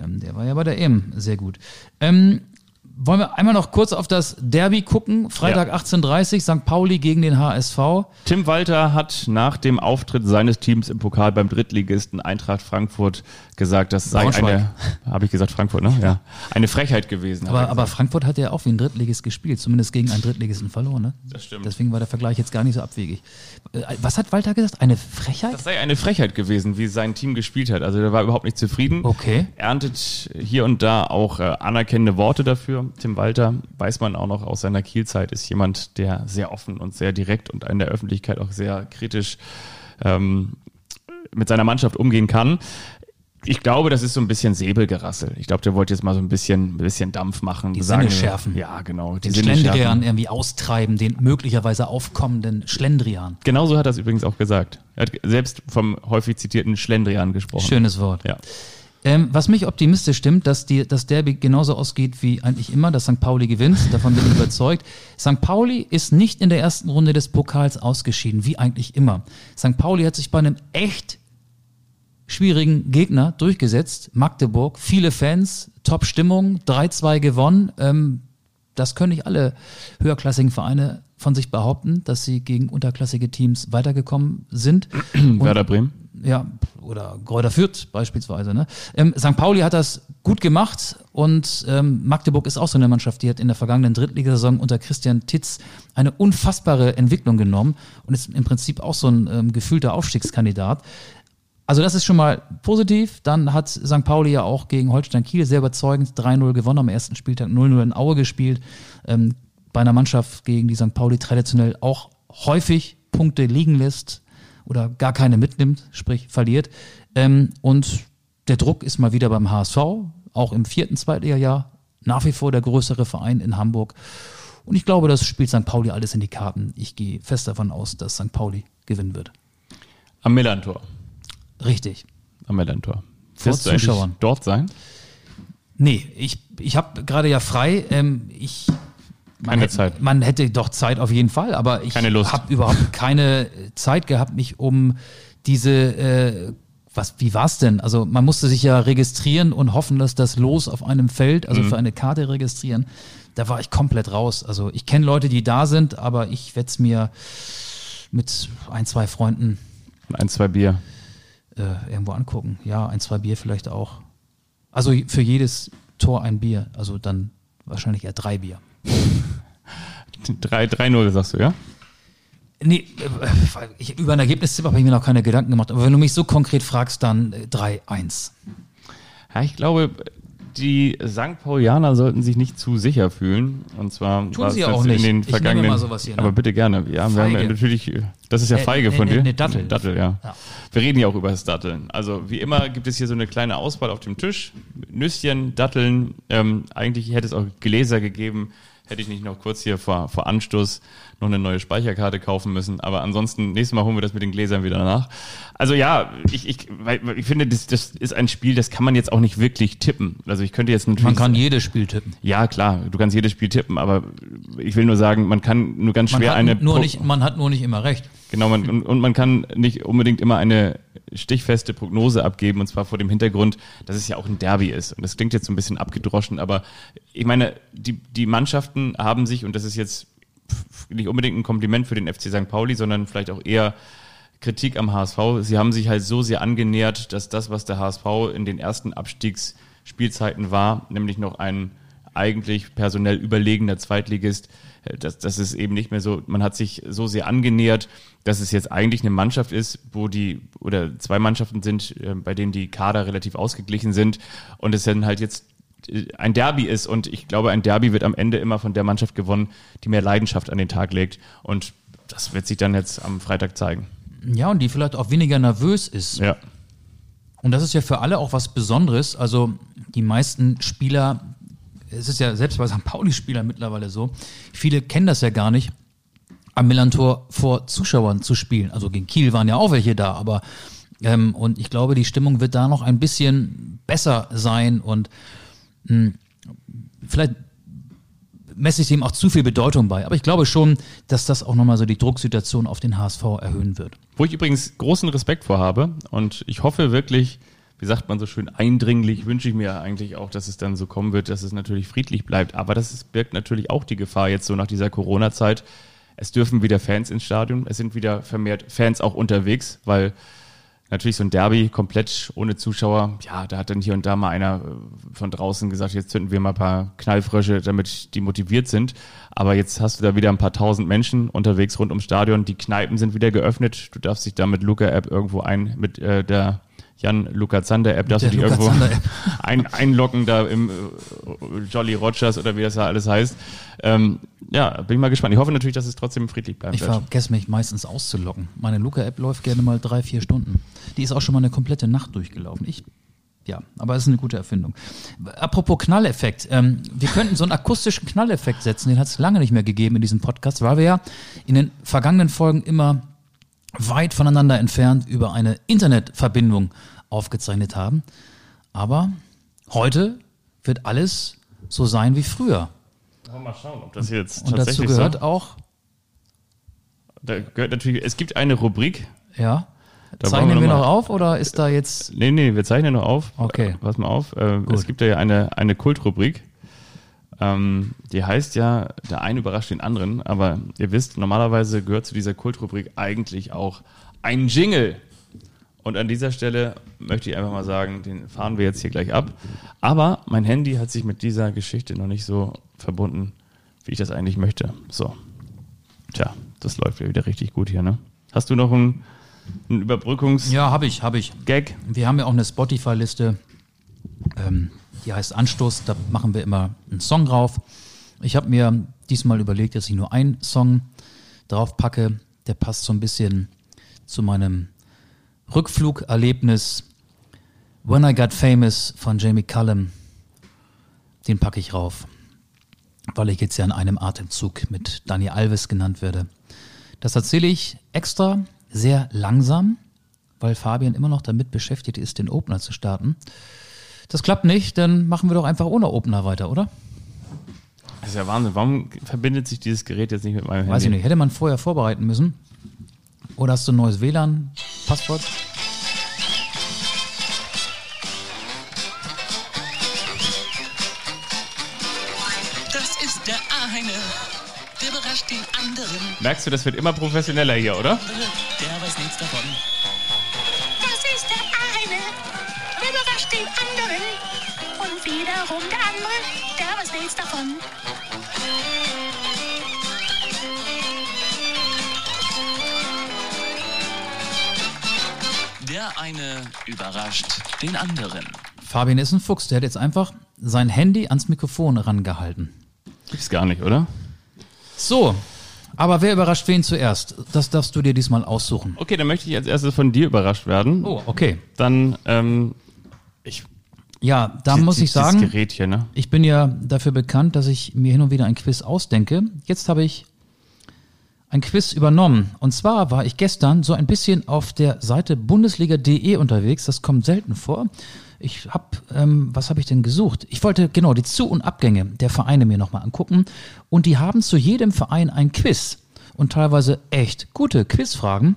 Ähm, der war ja bei der EM sehr gut. Ähm, wollen wir einmal noch kurz auf das Derby gucken? Freitag Ja. 18.30 St. Pauli gegen den HSV. Tim Walter hat nach dem Auftritt seines Teams im Pokal beim Drittligisten Eintracht Frankfurt gesagt, das sei eine, habe ich gesagt Frankfurt, ne? Ja, eine Frechheit gewesen. er Aber, aber. Frankfurt hat ja auch wie ein Drittligist gespielt, zumindest gegen einen Drittligisten verloren. Ne? Das stimmt. Deswegen war der Vergleich jetzt gar nicht so abwegig. Äh, Was hat Walter gesagt? Eine Frechheit? Das sei eine Frechheit gewesen, wie sein Team gespielt hat. Also der war überhaupt nicht zufrieden. Okay. Erntet hier und da auch äh, anerkennende Worte dafür. Tim Walter, weiß man auch noch aus seiner Kielzeit, ist jemand, der sehr offen und sehr direkt und in der Öffentlichkeit auch sehr kritisch ähm, mit seiner Mannschaft umgehen kann. Ich glaube, das ist so ein bisschen Säbelgerassel. Ich glaube, der wollte jetzt mal so ein bisschen, ein bisschen Dampf machen. Die Sinne schärfen. Ja, genau. Die Den Sinne Schlendrian irgendwie austreiben, den möglicherweise aufkommenden Schlendrian. Genauso hat er es übrigens auch gesagt. Er hat selbst vom häufig zitierten Schlendrian gesprochen. Schönes Wort. Ja. Ähm, was mich optimistisch stimmt, dass die, das Derby genauso ausgeht wie eigentlich immer, dass St. Pauli gewinnt. (laughs) Davon bin ich überzeugt. St. Pauli ist nicht in der ersten Runde des Pokals ausgeschieden, wie eigentlich immer. St. Pauli hat sich bei einem echt schwierigen Gegner durchgesetzt. Magdeburg, viele Fans, Top-Stimmung, 3-2 gewonnen. Ähm, das können nicht alle höherklassigen Vereine von sich behaupten, dass sie gegen unterklassige Teams weitergekommen sind. (clears throat) Werder Bremen. Ja, oder Gräuter Fürth beispielsweise. Ne? Ähm, St. Pauli hat das gut gemacht und ähm, Magdeburg ist auch so eine Mannschaft, die hat in der vergangenen Drittligasaison unter Christian Titz eine unfassbare Entwicklung genommen und ist im Prinzip auch so ein ähm, gefühlter Aufstiegskandidat. Also das ist schon mal positiv. Dann hat St. Pauli ja auch gegen Holstein Kiel sehr überzeugend 3-0 gewonnen, am ersten Spieltag 0-0 in Aue gespielt. Ähm, bei einer Mannschaft, gegen die St. Pauli traditionell auch häufig Punkte liegen lässt oder gar keine mitnimmt, sprich verliert. Ähm, und der Druck ist mal wieder beim HSV, auch im vierten Zweitliga-Jahr, nach wie vor der größere Verein in Hamburg. Und ich glaube, das spielt St. Pauli alles in die Karten. Ich gehe fest davon aus, dass St. Pauli gewinnen wird. Am Millantor. Richtig. Am Millantor. Vor Wirst Zuschauern. dort sein? Nee, ich, ich habe gerade ja frei. Ähm, ich, man, Keine hätte, Zeit. man hätte doch Zeit auf jeden Fall, aber ich habe überhaupt keine Zeit gehabt, mich um diese, äh, was, wie war's denn? Also man musste sich ja registrieren und hoffen, dass das Los auf einem Feld, also Mhm. für eine Karte registrieren. Da war ich komplett raus. Also ich kenne Leute, die da sind, aber ich werde es mir mit ein, zwei Freunden Und Ein, zwei Bier. äh, irgendwo angucken. Ja, ein, zwei Bier vielleicht auch. Also für jedes Tor ein Bier. Also dann wahrscheinlich eher drei Bier. (laughs) 3-0 sagst du, ja? Nee, äh, ich, über ein Ergebnistipp habe ich mir noch keine Gedanken gemacht. Aber wenn du mich so konkret fragst, dann äh, 3-1. Ja, ich glaube, die St. Paulianer sollten sich nicht zu sicher fühlen. Und zwar Tun sie auch nicht. in den Ich nehme vergangenen. mal sowas hier, ne? Aber bitte gerne. Ja, wir haben ja natürlich, das ist ja Äh, feige äh, von äh, dir. ne, Dattel. Dattel, ja. Ja. Wir reden ja auch über das Datteln. Also wie immer gibt es hier so eine kleine Auswahl auf dem Tisch. Nüsschen, Datteln. Ähm, eigentlich hätte es auch Gläser gegeben. Hätte ich nicht noch kurz hier vor, vor Anstoß noch eine neue Speicherkarte kaufen müssen. Aber ansonsten, nächstes Mal holen wir das mit den Gläsern wieder nach. Also ja, ich, ich, ich finde, das, das ist ein Spiel, das kann man jetzt auch nicht wirklich tippen. Also ich könnte jetzt natürlich. Man kann jedes Spiel tippen. ja, klar, du kannst jedes Spiel tippen, aber ich will nur sagen, man kann nur ganz Man schwer hat, eine. nur Pro- nicht, man hat nur nicht immer recht. Genau, man, und, und man kann nicht unbedingt immer eine stichfeste Prognose abgeben, und zwar vor dem Hintergrund, dass es ja auch ein Derby ist. Und das klingt jetzt so ein bisschen abgedroschen, aber ich meine, die, die Mannschaften haben sich, und das ist jetzt nicht unbedingt ein Kompliment für den FC St. Pauli, sondern vielleicht auch eher Kritik am HSV. Sie haben sich halt so sehr angenähert, dass das, was der HSV in den ersten Abstiegsspielzeiten war, nämlich noch ein eigentlich personell überlegener Zweitligist, das, das ist eben nicht mehr so, man hat sich so sehr angenähert, dass es jetzt eigentlich eine Mannschaft ist, wo die, oder zwei Mannschaften sind, äh, bei denen die Kader relativ ausgeglichen sind und es dann halt jetzt äh, ein Derby ist und ich glaube, ein Derby wird am Ende immer von der Mannschaft gewonnen, die mehr Leidenschaft an den Tag legt und das wird sich dann jetzt am Freitag zeigen. Ja, und die vielleicht auch weniger nervös ist. Ja. Und das ist ja für alle auch was Besonderes. Also die meisten Spieler, es ist ja selbst bei St. Pauli-Spielern mittlerweile so, viele kennen das ja gar nicht, am Millantor vor Zuschauern zu spielen. Also gegen Kiel waren ja auch welche da, aber ähm, und ich glaube, die Stimmung wird da noch ein bisschen besser sein und mh, vielleicht messe ich dem auch zu viel Bedeutung bei. Aber ich glaube schon, dass das auch nochmal so die Drucksituation auf den HSV erhöhen wird. Wo ich übrigens großen Respekt vor habe und ich hoffe wirklich, wie sagt man so schön, eindringlich wünsche ich mir eigentlich auch, dass es dann so kommen wird, dass es natürlich friedlich bleibt. Aber das ist, birgt natürlich auch die Gefahr jetzt so nach dieser Corona-Zeit. Es dürfen wieder Fans ins Stadion, es sind wieder vermehrt Fans auch unterwegs, weil natürlich so ein Derby komplett ohne Zuschauer, ja, da hat dann hier und da mal einer äh, von draußen gesagt, jetzt zünden wir mal ein paar Knallfrösche, damit die motiviert sind. Aber jetzt hast du da wieder ein paar tausend Menschen unterwegs rund ums Stadion. Die Kneipen sind wieder geöffnet. Du darfst dich da mit Luca-App irgendwo ein, mit äh, der Jan-Luca Zander-App, darfst du dich irgendwo (laughs) ein, einloggen da im äh, Jolly Rogers oder wie das da alles heißt. Ähm, ja, bin ich mal gespannt. Ich hoffe natürlich, dass es trotzdem friedlich bleibt. Ich vergesse mich meistens auszuloggen. Meine Luca-App läuft gerne mal drei, vier Stunden. Die ist auch schon mal eine komplette Nacht durchgelaufen. Ich ja, aber es ist eine gute Erfindung. Apropos Knalleffekt, ähm, wir könnten so einen akustischen Knalleffekt setzen, den hat es lange nicht mehr gegeben in diesem Podcast, weil wir ja in den vergangenen Folgen immer weit voneinander entfernt über eine Internetverbindung aufgezeichnet haben. Aber heute wird alles so sein wie früher. Mal schauen, ob das jetzt Und dazu gehört so, auch. Da gehört natürlich, es gibt eine Rubrik. Ja. Zeichnen wir, wir noch, auf oder ist da jetzt. Nee, nee, wir zeichnen noch auf. Okay. Äh, pass mal auf. Äh, es gibt ja eine, eine Kultrubrik. Ähm, die heißt ja, der eine überrascht den anderen, aber ihr wisst, normalerweise gehört zu dieser Kultrubrik eigentlich auch ein Jingle. Und an dieser Stelle möchte ich einfach mal sagen, den fahren wir jetzt hier gleich ab. Aber mein Handy hat sich mit dieser Geschichte noch nicht so verbunden, wie ich das eigentlich möchte. So. Tja, das läuft ja wieder richtig gut hier, ne? Hast du noch ein, ein Überbrückungs... Ja, habe ich, habe ich. Gag? Wir haben ja auch eine Spotify-Liste. Ähm, die heißt Anstoß, da machen wir immer einen Song drauf. Ich habe mir diesmal überlegt, dass ich nur einen Song drauf packe. Der passt so ein bisschen zu meinem Rückflugerlebnis When I Got Famous von Jamie Cullum. Den packe ich rauf, weil ich jetzt ja in einem Atemzug mit Daniel Alves genannt werde. Das erzähle ich extra sehr langsam, weil Fabian immer noch damit beschäftigt ist, den Opener zu starten. Das klappt nicht, dann machen wir doch einfach ohne Opener weiter, oder? Das ist ja Wahnsinn. Warum verbindet sich dieses Gerät jetzt nicht mit meinem Handy? Weiß ich nicht. Hätte man vorher vorbereiten müssen. Oder hast du ein neues WLAN-Passwort? Das ist der eine, der überrascht den anderen. Merkst du, das wird immer professioneller hier, oder? Der weiß nichts davon. Wiederum der andere, der weiß nichts davon. Der eine überrascht den anderen. Fabian ist ein Fuchs, der hat jetzt einfach sein Handy ans Mikrofon rangehalten. Gibt's gar nicht, oder? So, aber wer überrascht wen zuerst? Das darfst du dir diesmal aussuchen. Okay, dann möchte ich als erstes von dir überrascht werden. Oh, okay. Dann, ähm, ich ja, da die, muss ich sagen, Gerät hier, ne? ich bin ja dafür bekannt, dass ich mir hin und wieder ein Quiz ausdenke. Jetzt habe ich ein Quiz übernommen. Und zwar war ich gestern so ein bisschen auf der Seite bundesliga.de unterwegs. Das kommt selten vor. Ich habe, ähm, was habe ich denn gesucht? Ich wollte genau die Zu- und Abgänge der Vereine mir nochmal angucken. Und die haben zu jedem Verein ein Quiz. Und teilweise echt gute Quizfragen.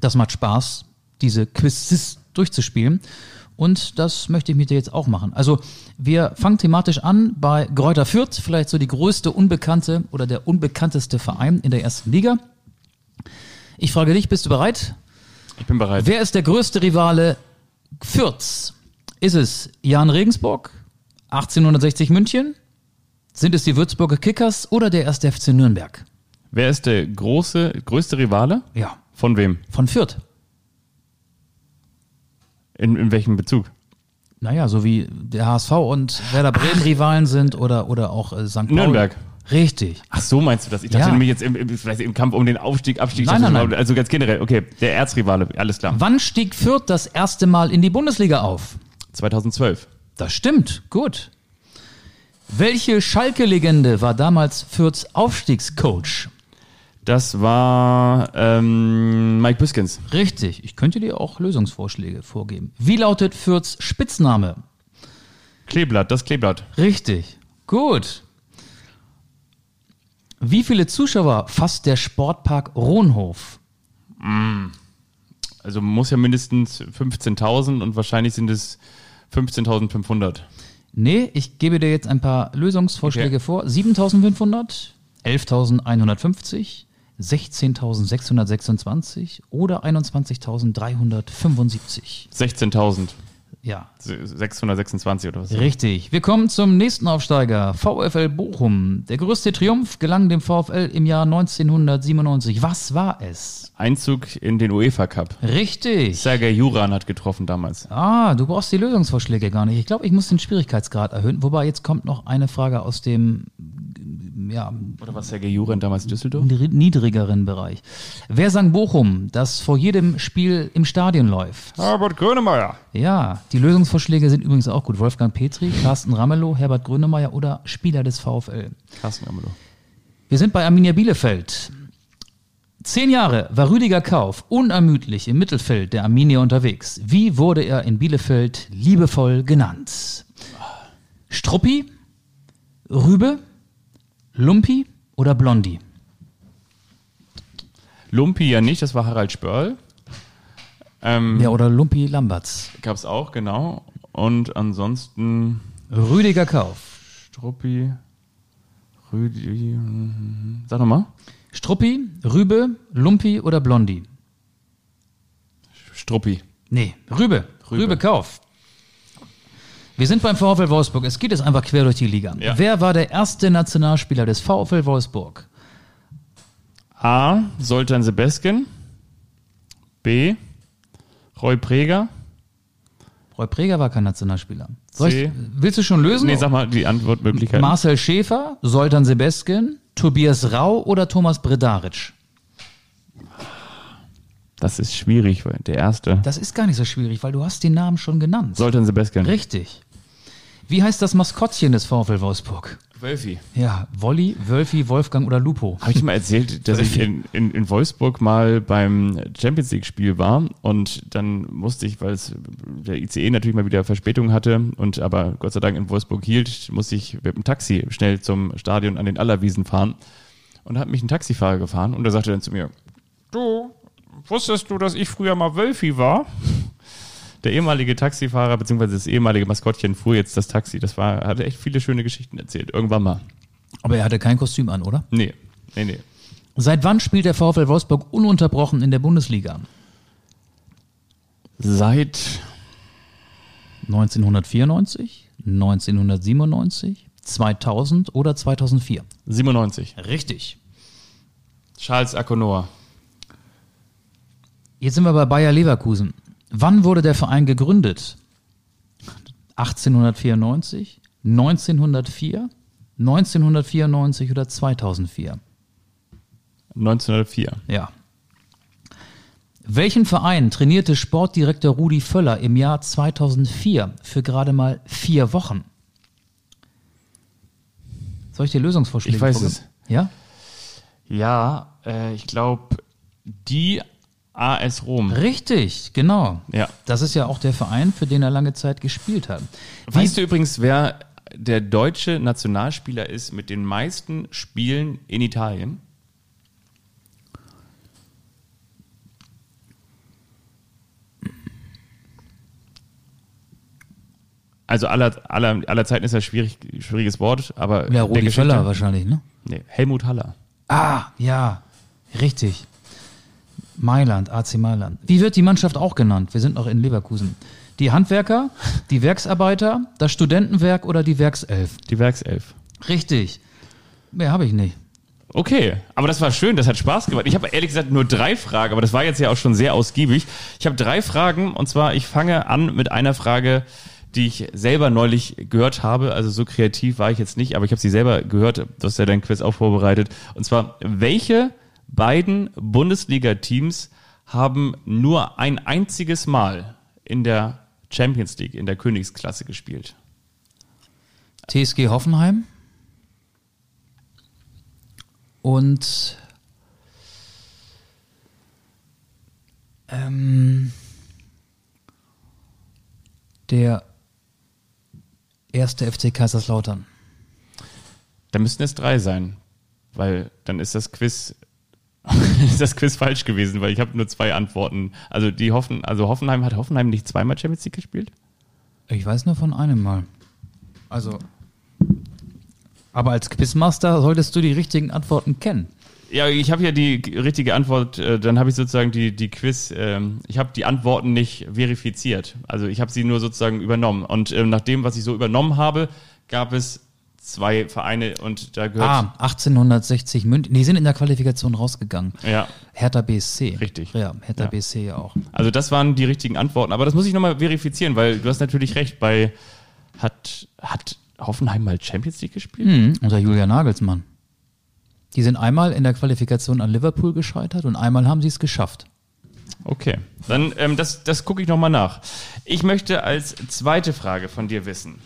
Das macht Spaß, diese Quizzes durchzuspielen. Und das möchte ich mit dir jetzt auch machen. Also wir fangen thematisch an bei Gräuter Fürth, vielleicht so die größte unbekannte oder der unbekannteste Verein in der ersten Liga. Ich frage dich, bist du bereit? Ich bin bereit. Wer ist der größte Rivale Fürths? Ist es Jan Regensburg, 1860 München? Sind es die Würzburger Kickers oder der erste FC Nürnberg? Wer ist der große, größte Rivale? Ja. Von wem? Von Fürth. In, in welchem Bezug? Naja, so wie der HSV und Werder Bremen Rivalen sind oder, oder auch äh, St. Pauli. Nürnberg. Richtig. Ach so meinst du das? Ich dachte Ja. nämlich jetzt im, im, vielleicht im Kampf um den Aufstieg, Abstieg. Nein, nein, nein. Also ganz generell. Okay, der Erzrivale, alles klar. Wann stieg Fürth das erste Mal in die Bundesliga auf? 2012. Das stimmt, gut. Welche Schalke-Legende war damals Fürths Aufstiegscoach? Das war ähm, Mike Biskins. Richtig, ich könnte dir auch Lösungsvorschläge vorgeben. Wie lautet Fürths Spitzname? Kleeblatt, das Kleeblatt. Richtig, gut. Wie viele Zuschauer fasst der Sportpark Rohnhof? Also muss ja mindestens 15.000 und wahrscheinlich sind es 15.500. Nee, ich gebe dir jetzt ein paar Lösungsvorschläge Okay. vor. 7500, 11.150, 16.626 oder 21.375. 16.000. Ja, 626 oder was? richtig. Wir kommen zum nächsten Aufsteiger, VfL Bochum. Der größte Triumph gelang dem VfL im Jahr 1997. Was war es? Einzug in den UEFA Cup. Richtig. Sergei Juran hat getroffen damals. Ah, du brauchst die Lösungsvorschläge gar nicht. Ich glaube, ich muss den Schwierigkeitsgrad erhöhen. Wobei, jetzt kommt noch eine Frage aus dem ja, Oder war Sergei Juran damals Düsseldorf? niedri- niedrigeren Bereich. Wer sang Bochum, das vor jedem Spiel im Stadion läuft? Herbert Grönemeyer. Ja, die Lösungsvorschläge sind übrigens auch gut. Wolfgang Petri, Carsten Ramelow, Herbert Grönemeyer oder Spieler des VfL. Carsten Ramelow. Wir sind bei Arminia Bielefeld. Zehn Jahre war Rüdiger Kauf unermüdlich im Mittelfeld der Arminia unterwegs. Wie wurde er in Bielefeld liebevoll genannt? Struppi, Rübe, Lumpi oder Blondi? Lumpi ja nicht, das war Harald Spörl. Ähm, Ja, oder Lumpi Lamberts. Gab es auch, genau. Und ansonsten Rüdiger Kauf. Struppi, Rüdi. Sag nochmal. Struppi, Rübe, Lumpi oder Blondi? Struppi. Nee, Rübe. Rübe, Rübe. Kauf. Wir sind beim VfL Wolfsburg. Es geht jetzt einfach quer durch die Liga. Ja. Wer war der erste Nationalspieler des VfL Wolfsburg? A. Soltan Sebeskin. B. Roy Preger. Roy Preger war kein Nationalspieler. Ich, willst du schon lösen? Nee, sag mal die Antwortmöglichkeiten. Marcel Schäfer, Soltan Sebeskin, Tobias Rau oder Thomas Bredaric? Das ist schwierig, weil der erste. Das ist gar nicht so schwierig, weil du hast den Namen schon genannt. Soltan Sebeskin. Richtig. Wie heißt das Maskottchen des VfL Wolfsburg? Wölfi. Ja, Wolli, Wölfi, Wolfgang oder Lupo? Habe ich dir mal erzählt, dass ich in, in, in Wolfsburg mal beim Champions League-Spiel war und dann musste ich, weil es der ICE natürlich mal wieder Verspätung hatte und aber Gott sei Dank in Wolfsburg hielt, musste ich mit dem Taxi schnell zum Stadion an den Allerwiesen fahren und da hat mich ein Taxifahrer gefahren und der sagte dann zu mir, du, wusstest du, dass ich früher mal Wölfi war? Der ehemalige Taxifahrer bzw. das ehemalige Maskottchen fuhr jetzt das Taxi. Das war, hatte echt viele schöne Geschichten erzählt. Irgendwann mal. Aber er hatte kein Kostüm an, oder? Nee, nee, nee. Seit wann spielt der VfL Wolfsburg ununterbrochen in der Bundesliga? Seit 1994, 1997, 2000 oder 2004? 97. Richtig. Charles Akonoa. Jetzt sind wir bei Bayer Leverkusen. Wann wurde der Verein gegründet? 1894, 1904, 1994 oder 2004? 1904. Ja. Welchen Verein trainierte Sportdirektor Rudi Völler im Jahr 2004 für gerade mal vier Wochen? Soll ich dir Lösungsvorschläge Ich weiß vorgeben? es. Ja? Ja, äh, ich glaube, die AS Rom. Richtig, genau. Ja. Das ist ja auch der Verein, für den er lange Zeit gespielt hat. Weißt du übrigens, wer der deutsche Nationalspieler ist mit den meisten Spielen in Italien? Also aller, aller, aller Zeiten ist ja schwierig, schwieriges Wort, aber Ja, der Rudi Völler wahrscheinlich, ne? Nee, Helmut Haller. Ah, ja, richtig. Mailand, AC Mailand. Wie wird die Mannschaft auch genannt? Wir sind noch in Leverkusen. Die Handwerker, die Werksarbeiter, das Studentenwerk oder die Werkself? Die Werkself. Richtig. Mehr habe ich nicht. Okay, aber das war schön, das hat Spaß gemacht. Ich habe ehrlich gesagt nur drei Fragen, aber das war jetzt ja auch schon sehr ausgiebig. Ich habe drei Fragen und zwar, ich fange an mit einer Frage, die ich selber neulich gehört habe. Also so kreativ war ich jetzt nicht, aber ich habe sie selber gehört. Du hast ja dein Quiz auch vorbereitet. Und zwar, welche beiden Bundesliga-Teams haben nur ein einziges Mal in der Champions League, in der Königsklasse gespielt? TSG Hoffenheim und ähm, der erste FC Kaiserslautern. Da müssten es drei sein, weil dann ist das Quiz ist (laughs) das Quiz falsch gewesen, weil ich habe nur zwei Antworten. Also die Hoffen, also Hoffenheim hat Hoffenheim nicht zweimal Champions League gespielt? Ich weiß nur von einem Mal. Also. Aber als Quizmaster solltest du die richtigen Antworten kennen. Ja, ich habe ja die richtige Antwort, äh, dann habe ich sozusagen die, die Quiz, ähm, ich habe die Antworten nicht verifiziert. Also ich habe sie nur sozusagen übernommen. Und ähm, nach dem, was ich so übernommen habe, gab es zwei Vereine und da gehört. Ah, 1860 München. Die sind in der Qualifikation rausgegangen. Ja, Hertha BSC. Richtig. Ja, Hertha Ja. BSC ja auch. also das waren die richtigen Antworten. Aber das muss ich nochmal verifizieren, weil du hast natürlich recht, bei hat, hat Hoffenheim mal Champions League gespielt? Mhm, unter Julian Nagelsmann. Die sind einmal in der Qualifikation an Liverpool gescheitert und einmal haben sie es geschafft. Okay, dann ähm, das, das gucke ich nochmal nach. Ich möchte als zweite Frage von dir wissen.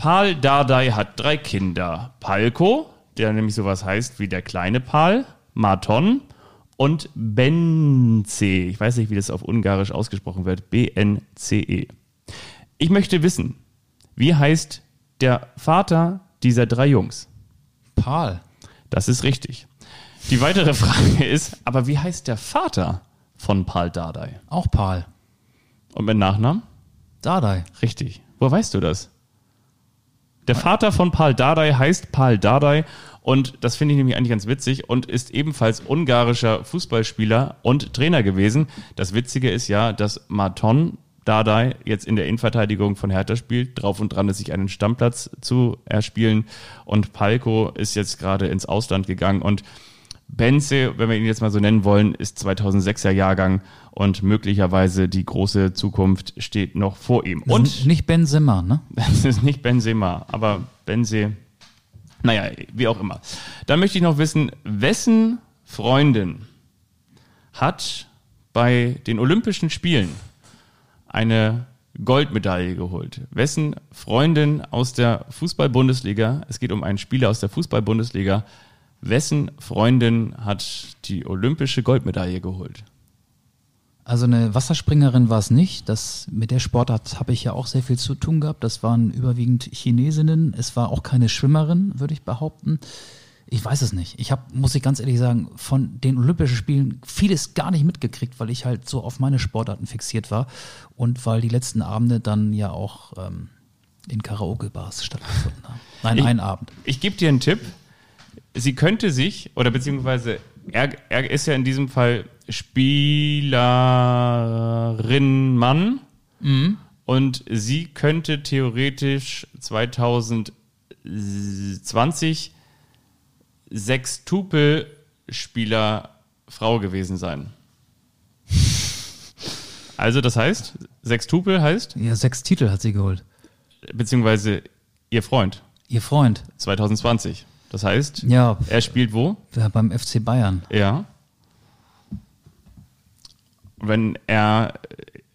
Pal Dardai hat drei Kinder. Palko, der nämlich sowas heißt wie der kleine Pal, Marton und Bence. Ich weiß nicht, wie das auf Ungarisch ausgesprochen wird. B-N-C-E. Ich möchte wissen, wie heißt der Vater dieser drei Jungs? Paul. Das ist richtig. Die weitere Frage ist, aber wie heißt der Vater von Pal Dardai? Auch Paul. Und mit Nachnamen? Dardai. Richtig. Woher weißt du das? Der Vater von Pal Dardai heißt Pal Dardai und das finde ich nämlich eigentlich ganz witzig und ist ebenfalls ungarischer Fußballspieler und Trainer gewesen. Das Witzige ist ja, dass Marton Dardai jetzt in der Innenverteidigung von Hertha spielt, drauf und dran ist, sich einen Stammplatz zu erspielen und Palko ist jetzt gerade ins Ausland gegangen und Benze, wenn wir ihn jetzt mal so nennen wollen, ist 2006er Jahrgang und möglicherweise die große Zukunft steht noch vor ihm. Und Und nicht Benzema, ne? (laughs) das ist nicht Benzema, aber Benze, naja, wie auch immer. Dann möchte ich noch wissen, wessen Freundin hat bei den Olympischen Spielen eine Goldmedaille geholt? Wessen Freundin aus der Fußball-Bundesliga, es geht um einen Spieler aus der Fußball-Bundesliga, wessen Freundin hat die olympische Goldmedaille geholt? Also eine Wasserspringerin war es nicht. Das, mit der Sportart habe ich ja auch sehr viel zu tun gehabt. Das waren überwiegend Chinesinnen. Es war auch keine Schwimmerin, würde ich behaupten. Ich weiß es nicht. Ich habe, muss ich ganz ehrlich sagen, von den Olympischen Spielen vieles gar nicht mitgekriegt, weil ich halt so auf meine Sportarten fixiert war und weil die letzten Abende dann ja auch ähm, in Karaoke-Bars stattgefunden haben. Nein, Ich- einen Abend. Ich gebe dir einen Tipp. Sie könnte sich, oder beziehungsweise er, er ist ja in diesem Fall Spielerin Mann und sie könnte theoretisch 2020 Sextupel-Spieler Frau gewesen sein. Also das heißt, Sextupel heißt, Ja, sechs Titel hat sie geholt. beziehungsweise ihr Freund Ihr Freund. 2020. Das heißt, Ja, er spielt wo? beim FC Bayern. Ja. Wenn er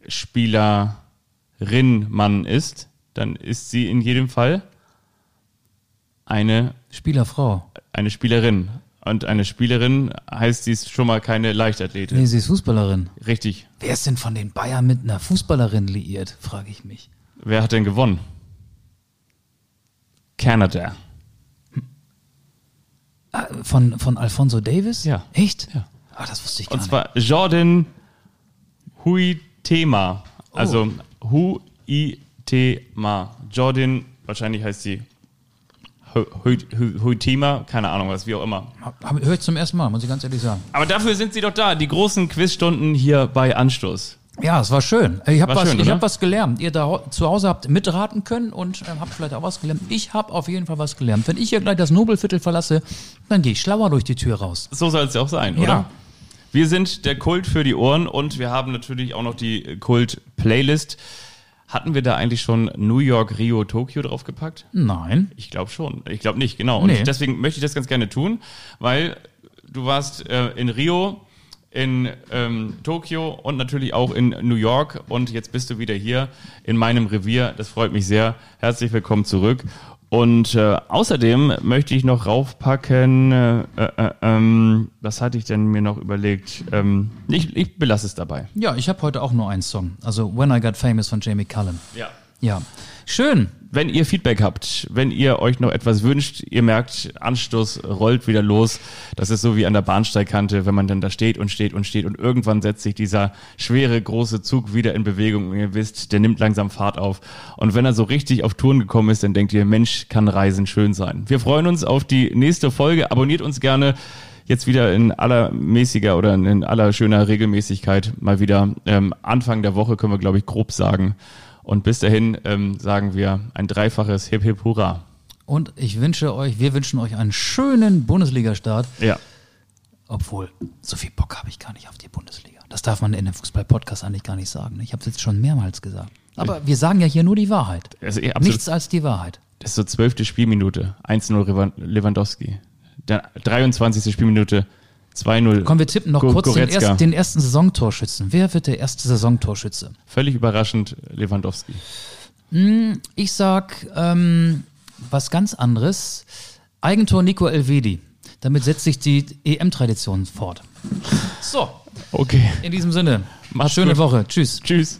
Spielerin Mann ist, dann ist sie in jedem Fall eine, Spielerfrau. eine Spielerin. Und eine Spielerin heißt, sie ist schon mal keine Leichtathletin. Nee, sie ist Fußballerin. Richtig. Wer ist denn von den Bayern mit einer Fußballerin liiert, frage ich mich. Wer hat denn gewonnen? Canada. Ah, von, von Alfonso Davis? Ja. Echt? Ja. Ah, das wusste ich gar Und zwar Jordan Huitema. Also Huitema. Jordan, wahrscheinlich heißt sie Hu- Hu- Hu- Huitema, keine Ahnung was, wie auch immer. nicht. Höre ich zum ersten Mal, muss ich ganz ehrlich sagen. Aber dafür sind sie doch da, die großen Quizstunden hier bei Anstoß. Ja, es war schön. Ich habe was, schön, ich oder? hab was gelernt. Ihr da zu Hause habt mitraten können und ähm, habt vielleicht auch was gelernt. Ich habe auf jeden Fall was gelernt. Wenn ich hier gleich das Nobelviertel verlasse, dann gehe ich schlauer durch die Tür raus. So soll es ja auch sein, Ja. oder? Wir sind der Kult für die Ohren und wir haben natürlich auch noch die Kult-Playlist. Hatten wir da eigentlich schon New York, Rio, Tokio draufgepackt? Nein. Ich glaube schon. Ich glaube nicht, genau. Und Nee. deswegen möchte ich das ganz gerne tun, weil du warst äh, in Rio, in ähm, Tokio und natürlich auch in New York und jetzt bist du wieder hier in meinem Revier. Das freut mich sehr. Herzlich willkommen zurück. Und äh, außerdem möchte ich noch raufpacken, äh, äh, ähm, was hatte ich denn mir noch überlegt? Ähm, ich, ich belasse es dabei. Ja, ich habe heute auch nur einen Song. Also When I Got Famous von Jamie Cullen. Ja. Ja. Schön. Wenn ihr Feedback habt, wenn ihr euch noch etwas wünscht, ihr merkt, Anstoß rollt wieder los. Das ist so wie an der Bahnsteigkante, wenn man dann da steht und steht und steht und irgendwann setzt sich dieser schwere, große Zug wieder in Bewegung und ihr wisst, der nimmt langsam Fahrt auf. Und wenn er so richtig auf Touren gekommen ist, dann denkt ihr, Mensch, kann Reisen schön sein. Wir freuen uns auf die nächste Folge. Abonniert uns gerne jetzt wieder in aller mäßiger oder in aller schöner Regelmäßigkeit mal wieder. Ähm, Anfang der Woche können wir, glaube ich, grob sagen. Und bis dahin ähm, sagen wir ein dreifaches Hip Hip Hurra. Und ich wünsche euch, wir wünschen euch einen schönen Bundesliga-Start. Ja. Obwohl, so viel Bock habe ich gar nicht auf die Bundesliga. Das darf man in einem Fußball-Podcast eigentlich gar nicht sagen. Ich habe es jetzt schon mehrmals gesagt. Aber wir sagen ja hier nur die Wahrheit. Also. Nichts als die Wahrheit. Das ist so zwölfte Spielminute. 1-0 Rewan- Lewandowski. Dann 23. Spielminute 2-0. Komm, wir tippen noch Go- kurz den, erst, den ersten Saisontorschützen. Wer wird der erste Saisontorschütze? Völlig überraschend Lewandowski. Ich sag ähm, was ganz anderes. Eigentor Nico Elvedi. Damit setzt sich die EM-Tradition fort. So, Okay. in diesem Sinne. Macht's Schöne gut. Woche. Tschüss. Tschüss.